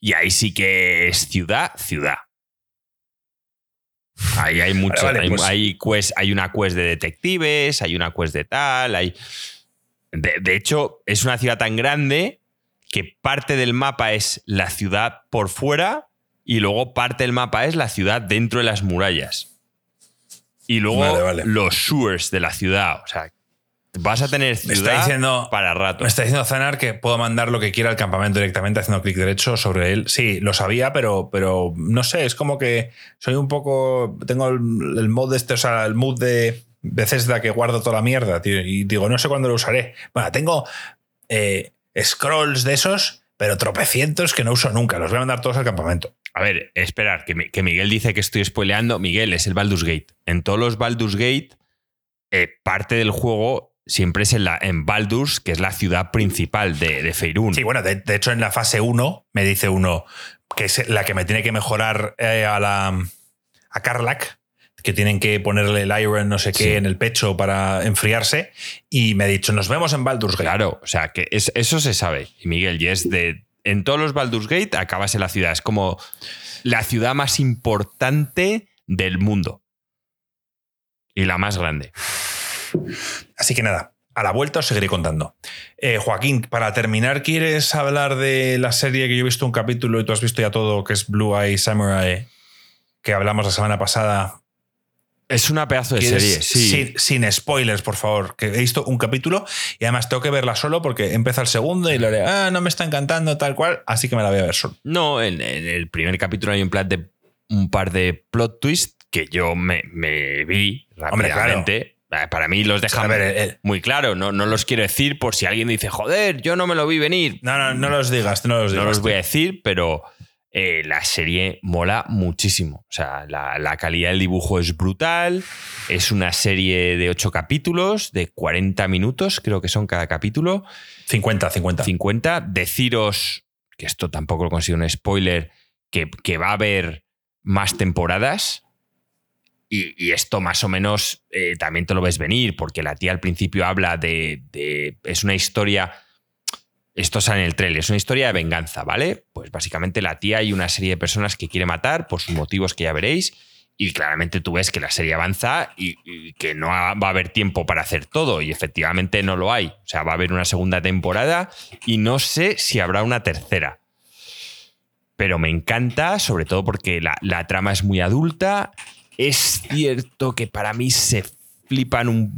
y ahí sí que es ciudad, ciudad. Ahí hay mucho. vale, hay, pues- hay quest- hay una quest de detectives, hay una quest de tal, hay. De, de hecho, es una ciudad tan grande que parte del mapa es la ciudad por fuera y luego parte del mapa es la ciudad dentro de las murallas. Y luego Vale, vale. los sewers de la ciudad. O sea, vas a tener Me está ciudad diciendo- para rato. Me está diciendo Zanar que puedo mandar lo que quiera al campamento directamente haciendo clic derecho sobre él. Sí, lo sabía, pero, pero no sé, es como que soy un poco. Tengo el, el mod de este, o sea, el mood de Bethesda que guardo toda la mierda, tío. Y digo, no sé cuándo lo usaré. Bueno, tengo eh, scrolls de esos, pero tropecientos que no uso nunca. Los voy a mandar todos al campamento. A ver, esperar, que, que Miguel dice que estoy spoileando. Miguel, es el Baldur's Gate. En todos los Baldur's Gate, eh, parte del juego siempre es en, la, en Baldur's, que es la ciudad principal de, de Feirún. Sí, bueno, de, de hecho en la fase 1 me dice uno que es la que me tiene que mejorar eh, a la a Karlak, que tienen que ponerle el iron no sé qué Sí. en el pecho para enfriarse y me ha dicho, nos vemos en Baldur's Gate. Claro, o sea, que es- eso se sabe. Y Miguel, y es de. En todos los Baldur's Gate acabas en la ciudad. Es como la ciudad más importante del mundo. Y la más grande. Así que nada, a la vuelta os seguiré contando. Eh, Joaquín, para terminar, ¿quieres hablar de la serie que yo he visto un capítulo y tú has visto ya todo, que es Blue Eye Samurai, que hablamos la semana pasada? Es una pedazo de ¿Quieres- serie, sí. Sin, sin spoilers, por favor, que he visto un capítulo y además tengo que verla solo porque empieza el segundo y lo haré, ah, no me está encantando, tal cual, así que me la voy a ver solo. No, en, en el primer capítulo hay un, plan de, un par de plot twists que yo me, me vi Hombre, rápidamente. Eh, Para mí los dejan ver, eh, eh. muy claro. No, no los quiero decir por si alguien dice, joder, yo no me lo vi venir. No, no, no los digas, no los No digas. los voy a decir, pero eh, la serie mola muchísimo. O sea, la, la, calidad del dibujo es brutal. Es una serie de ocho capítulos, de 40 minutos, creo que son cada capítulo. 50, 50. 50. Deciros, que esto tampoco lo considero un spoiler, que, que va a haber más temporadas. Y, y esto más o menos eh, también te lo ves venir, porque la tía al principio habla de, de es una historia esto sale en el trailer, es una historia de venganza, ¿vale? Pues básicamente la tía y una serie de personas que quiere matar por sus motivos que ya veréis. Y claramente tú ves que la serie avanza y, que no va a haber tiempo para hacer todo. Y efectivamente no lo hay. O sea, va a haber una segunda temporada y no sé si habrá una tercera. Pero me encanta, sobre todo porque la, la trama es muy adulta. Es cierto que para mí se flipan un,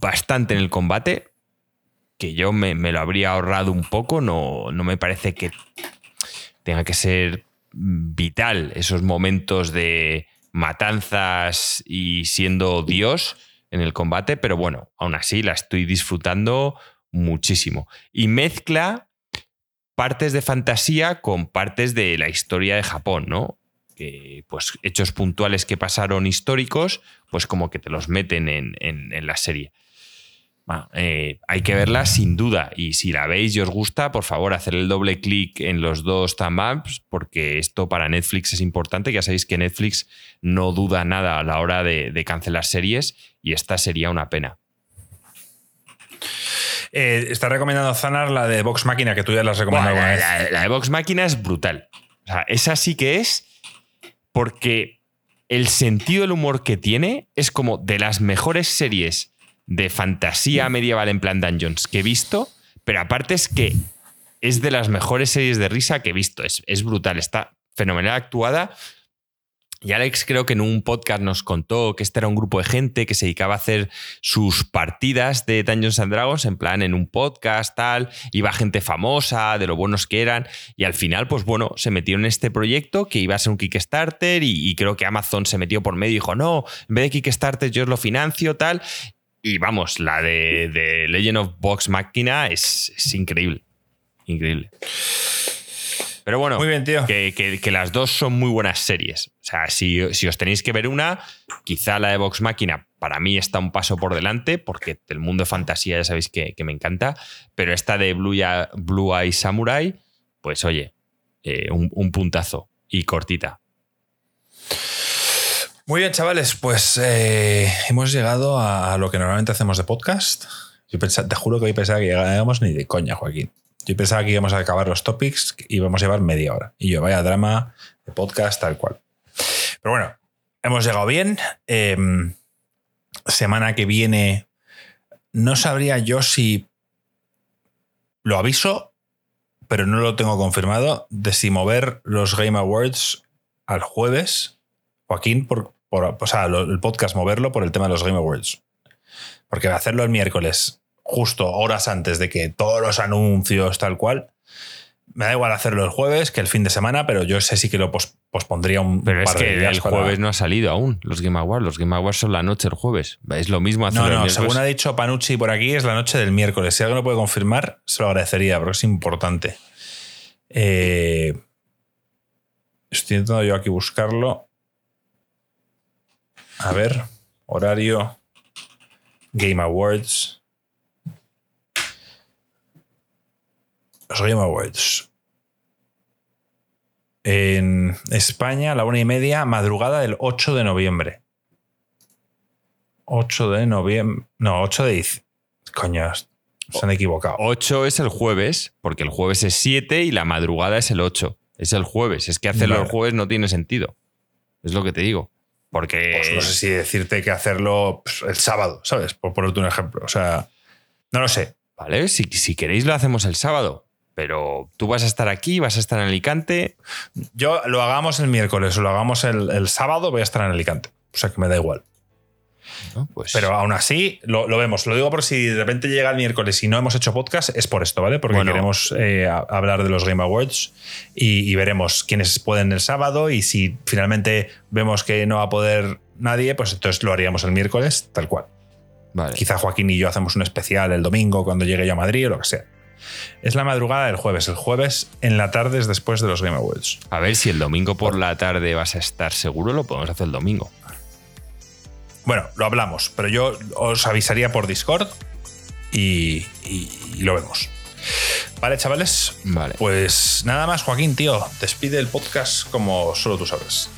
bastante en el combate que yo me, me, lo habría ahorrado un poco, no, no me parece que tenga que ser vital esos momentos de matanzas y siendo Dios en el combate, pero bueno, aún así la estoy disfrutando muchísimo. Y mezcla partes de fantasía con partes de la historia de Japón, ¿no? Que, pues hechos puntuales que pasaron históricos, pues como que te los meten en, en, en la serie. Bueno, eh, hay que verla sin duda. Y si la veis y os gusta, por favor, hacer el doble clic en los dos thumb-ups, porque esto para Netflix es importante. Ya sabéis que Netflix no duda nada a la hora de, de cancelar series y esta sería una pena. Eh, está recomendando Zanar la de Vox Máquina, que tú ya la has recomendado bueno, alguna la, vez. La, la de Vox Máquina es brutal. O sea, esa sí que es porque el sentido del humor que tiene es como de las mejores series de fantasía medieval en plan Dungeons que he visto, pero aparte es que es de las mejores series de risa que he visto. Es, es brutal, está fenomenal actuada. Y Alex creo que en un podcast nos contó que este era un grupo de gente que se dedicaba a hacer sus partidas de Dungeons and Dragons en plan en un podcast, tal, iba gente famosa, de lo buenos que eran, y al final, pues bueno, se metieron en este proyecto que iba a ser un Kickstarter y, creo que Amazon se metió por medio y dijo, no, en vez de Kickstarter yo lo financio, tal, y vamos, la de, de Legend of Box Máquina es, es, increíble. Increíble. Pero bueno, muy bien, tío. Que, que, que, las dos son muy buenas series. O sea, si, si, os tenéis que ver una, quizá la de Vox Máquina para mí está un paso por delante, porque el mundo de fantasía ya sabéis que, que me encanta. Pero esta de Blue, Blue Eye Samurai, pues oye, eh, un, un puntazo y cortita. Muy bien, chavales, pues eh, hemos llegado a lo que normalmente hacemos de podcast. Yo pensaba, te juro que hoy pensaba que llegábamos ni de coña, Joaquín. Yo pensaba que íbamos a acabar los topics y íbamos a llevar media hora. Y yo, vaya drama de podcast, tal cual. Pero bueno, hemos llegado bien. Eh, semana que viene, no sabría yo si lo aviso, pero no lo tengo confirmado, de si mover los Game Awards al jueves. Joaquín, por, por, o sea, el podcast moverlo por el tema de los Game Awards. Porque hacerlo el miércoles, justo horas antes de que todos los anuncios, tal cual, me da igual hacerlo el jueves que el fin de semana, pero yo sé sí que lo pos, pospondría un Pero par es que de días el para... jueves no ha salido aún los Game Awards. Los Game Awards son la noche el jueves. Es lo mismo hacerlo No, no, el según ha dicho Panucci por aquí, es la noche del miércoles. Si alguien lo puede confirmar, se lo agradecería, porque es importante. Eh, estoy intentando yo aquí buscarlo. A ver, horario, Game Awards. Los Game Awards. En España, a la una y media, madrugada del 8 de noviembre. 8 de noviembre. No, 8 de. Coño, se han equivocado. 8 es el jueves, porque el jueves es 7 y la madrugada es el 8. Es el jueves. Es que hacerlo vale. el jueves no tiene sentido. Es lo que te digo. Porque. Pues no sé si decirte que hacerlo pues, el sábado, ¿sabes? Por ponerte un ejemplo. O sea, no lo sé. Vale, si, si queréis lo hacemos el sábado. Pero tú vas a estar aquí, vas a estar en Alicante. Yo lo hagamos el miércoles o lo hagamos el, el sábado, voy a estar en Alicante. O sea que me da igual. No, pues... Pero aún así, lo, lo, vemos. Lo digo por si de repente llega el miércoles y no hemos hecho podcast, es por esto, ¿vale? Porque bueno, queremos eh, hablar de los Game Awards y, y, veremos quiénes pueden el sábado y si finalmente vemos que no va a poder nadie, pues entonces lo haríamos el miércoles, tal cual. Vale. Quizá Joaquín y yo hacemos un especial el domingo cuando llegue yo a Madrid o lo que sea. Es la madrugada del jueves. El jueves en la tarde es después de los Game Awards. A ver si el domingo por la tarde vas a estar seguro, lo podemos hacer el domingo. Bueno, lo hablamos, pero yo os avisaría por Discord y, y- y lo vemos. Vale, chavales. Vale. Pues nada más, Joaquín, tío. Despide el podcast como solo tú sabes.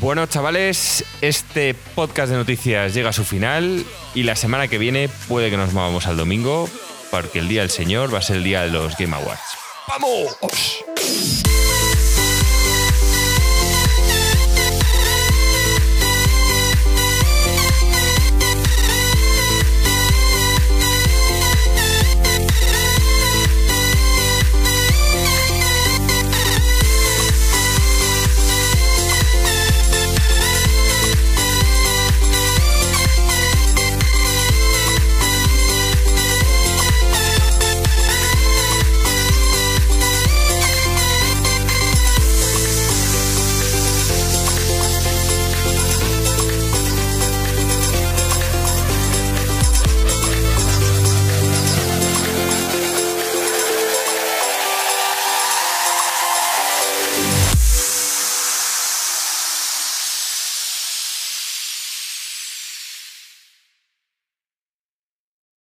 Bueno, chavales, este podcast de noticias llega a su final y la semana que viene puede que nos movamos al domingo porque el día del Señor va a ser el día de los Game Awards. ¡Vamos!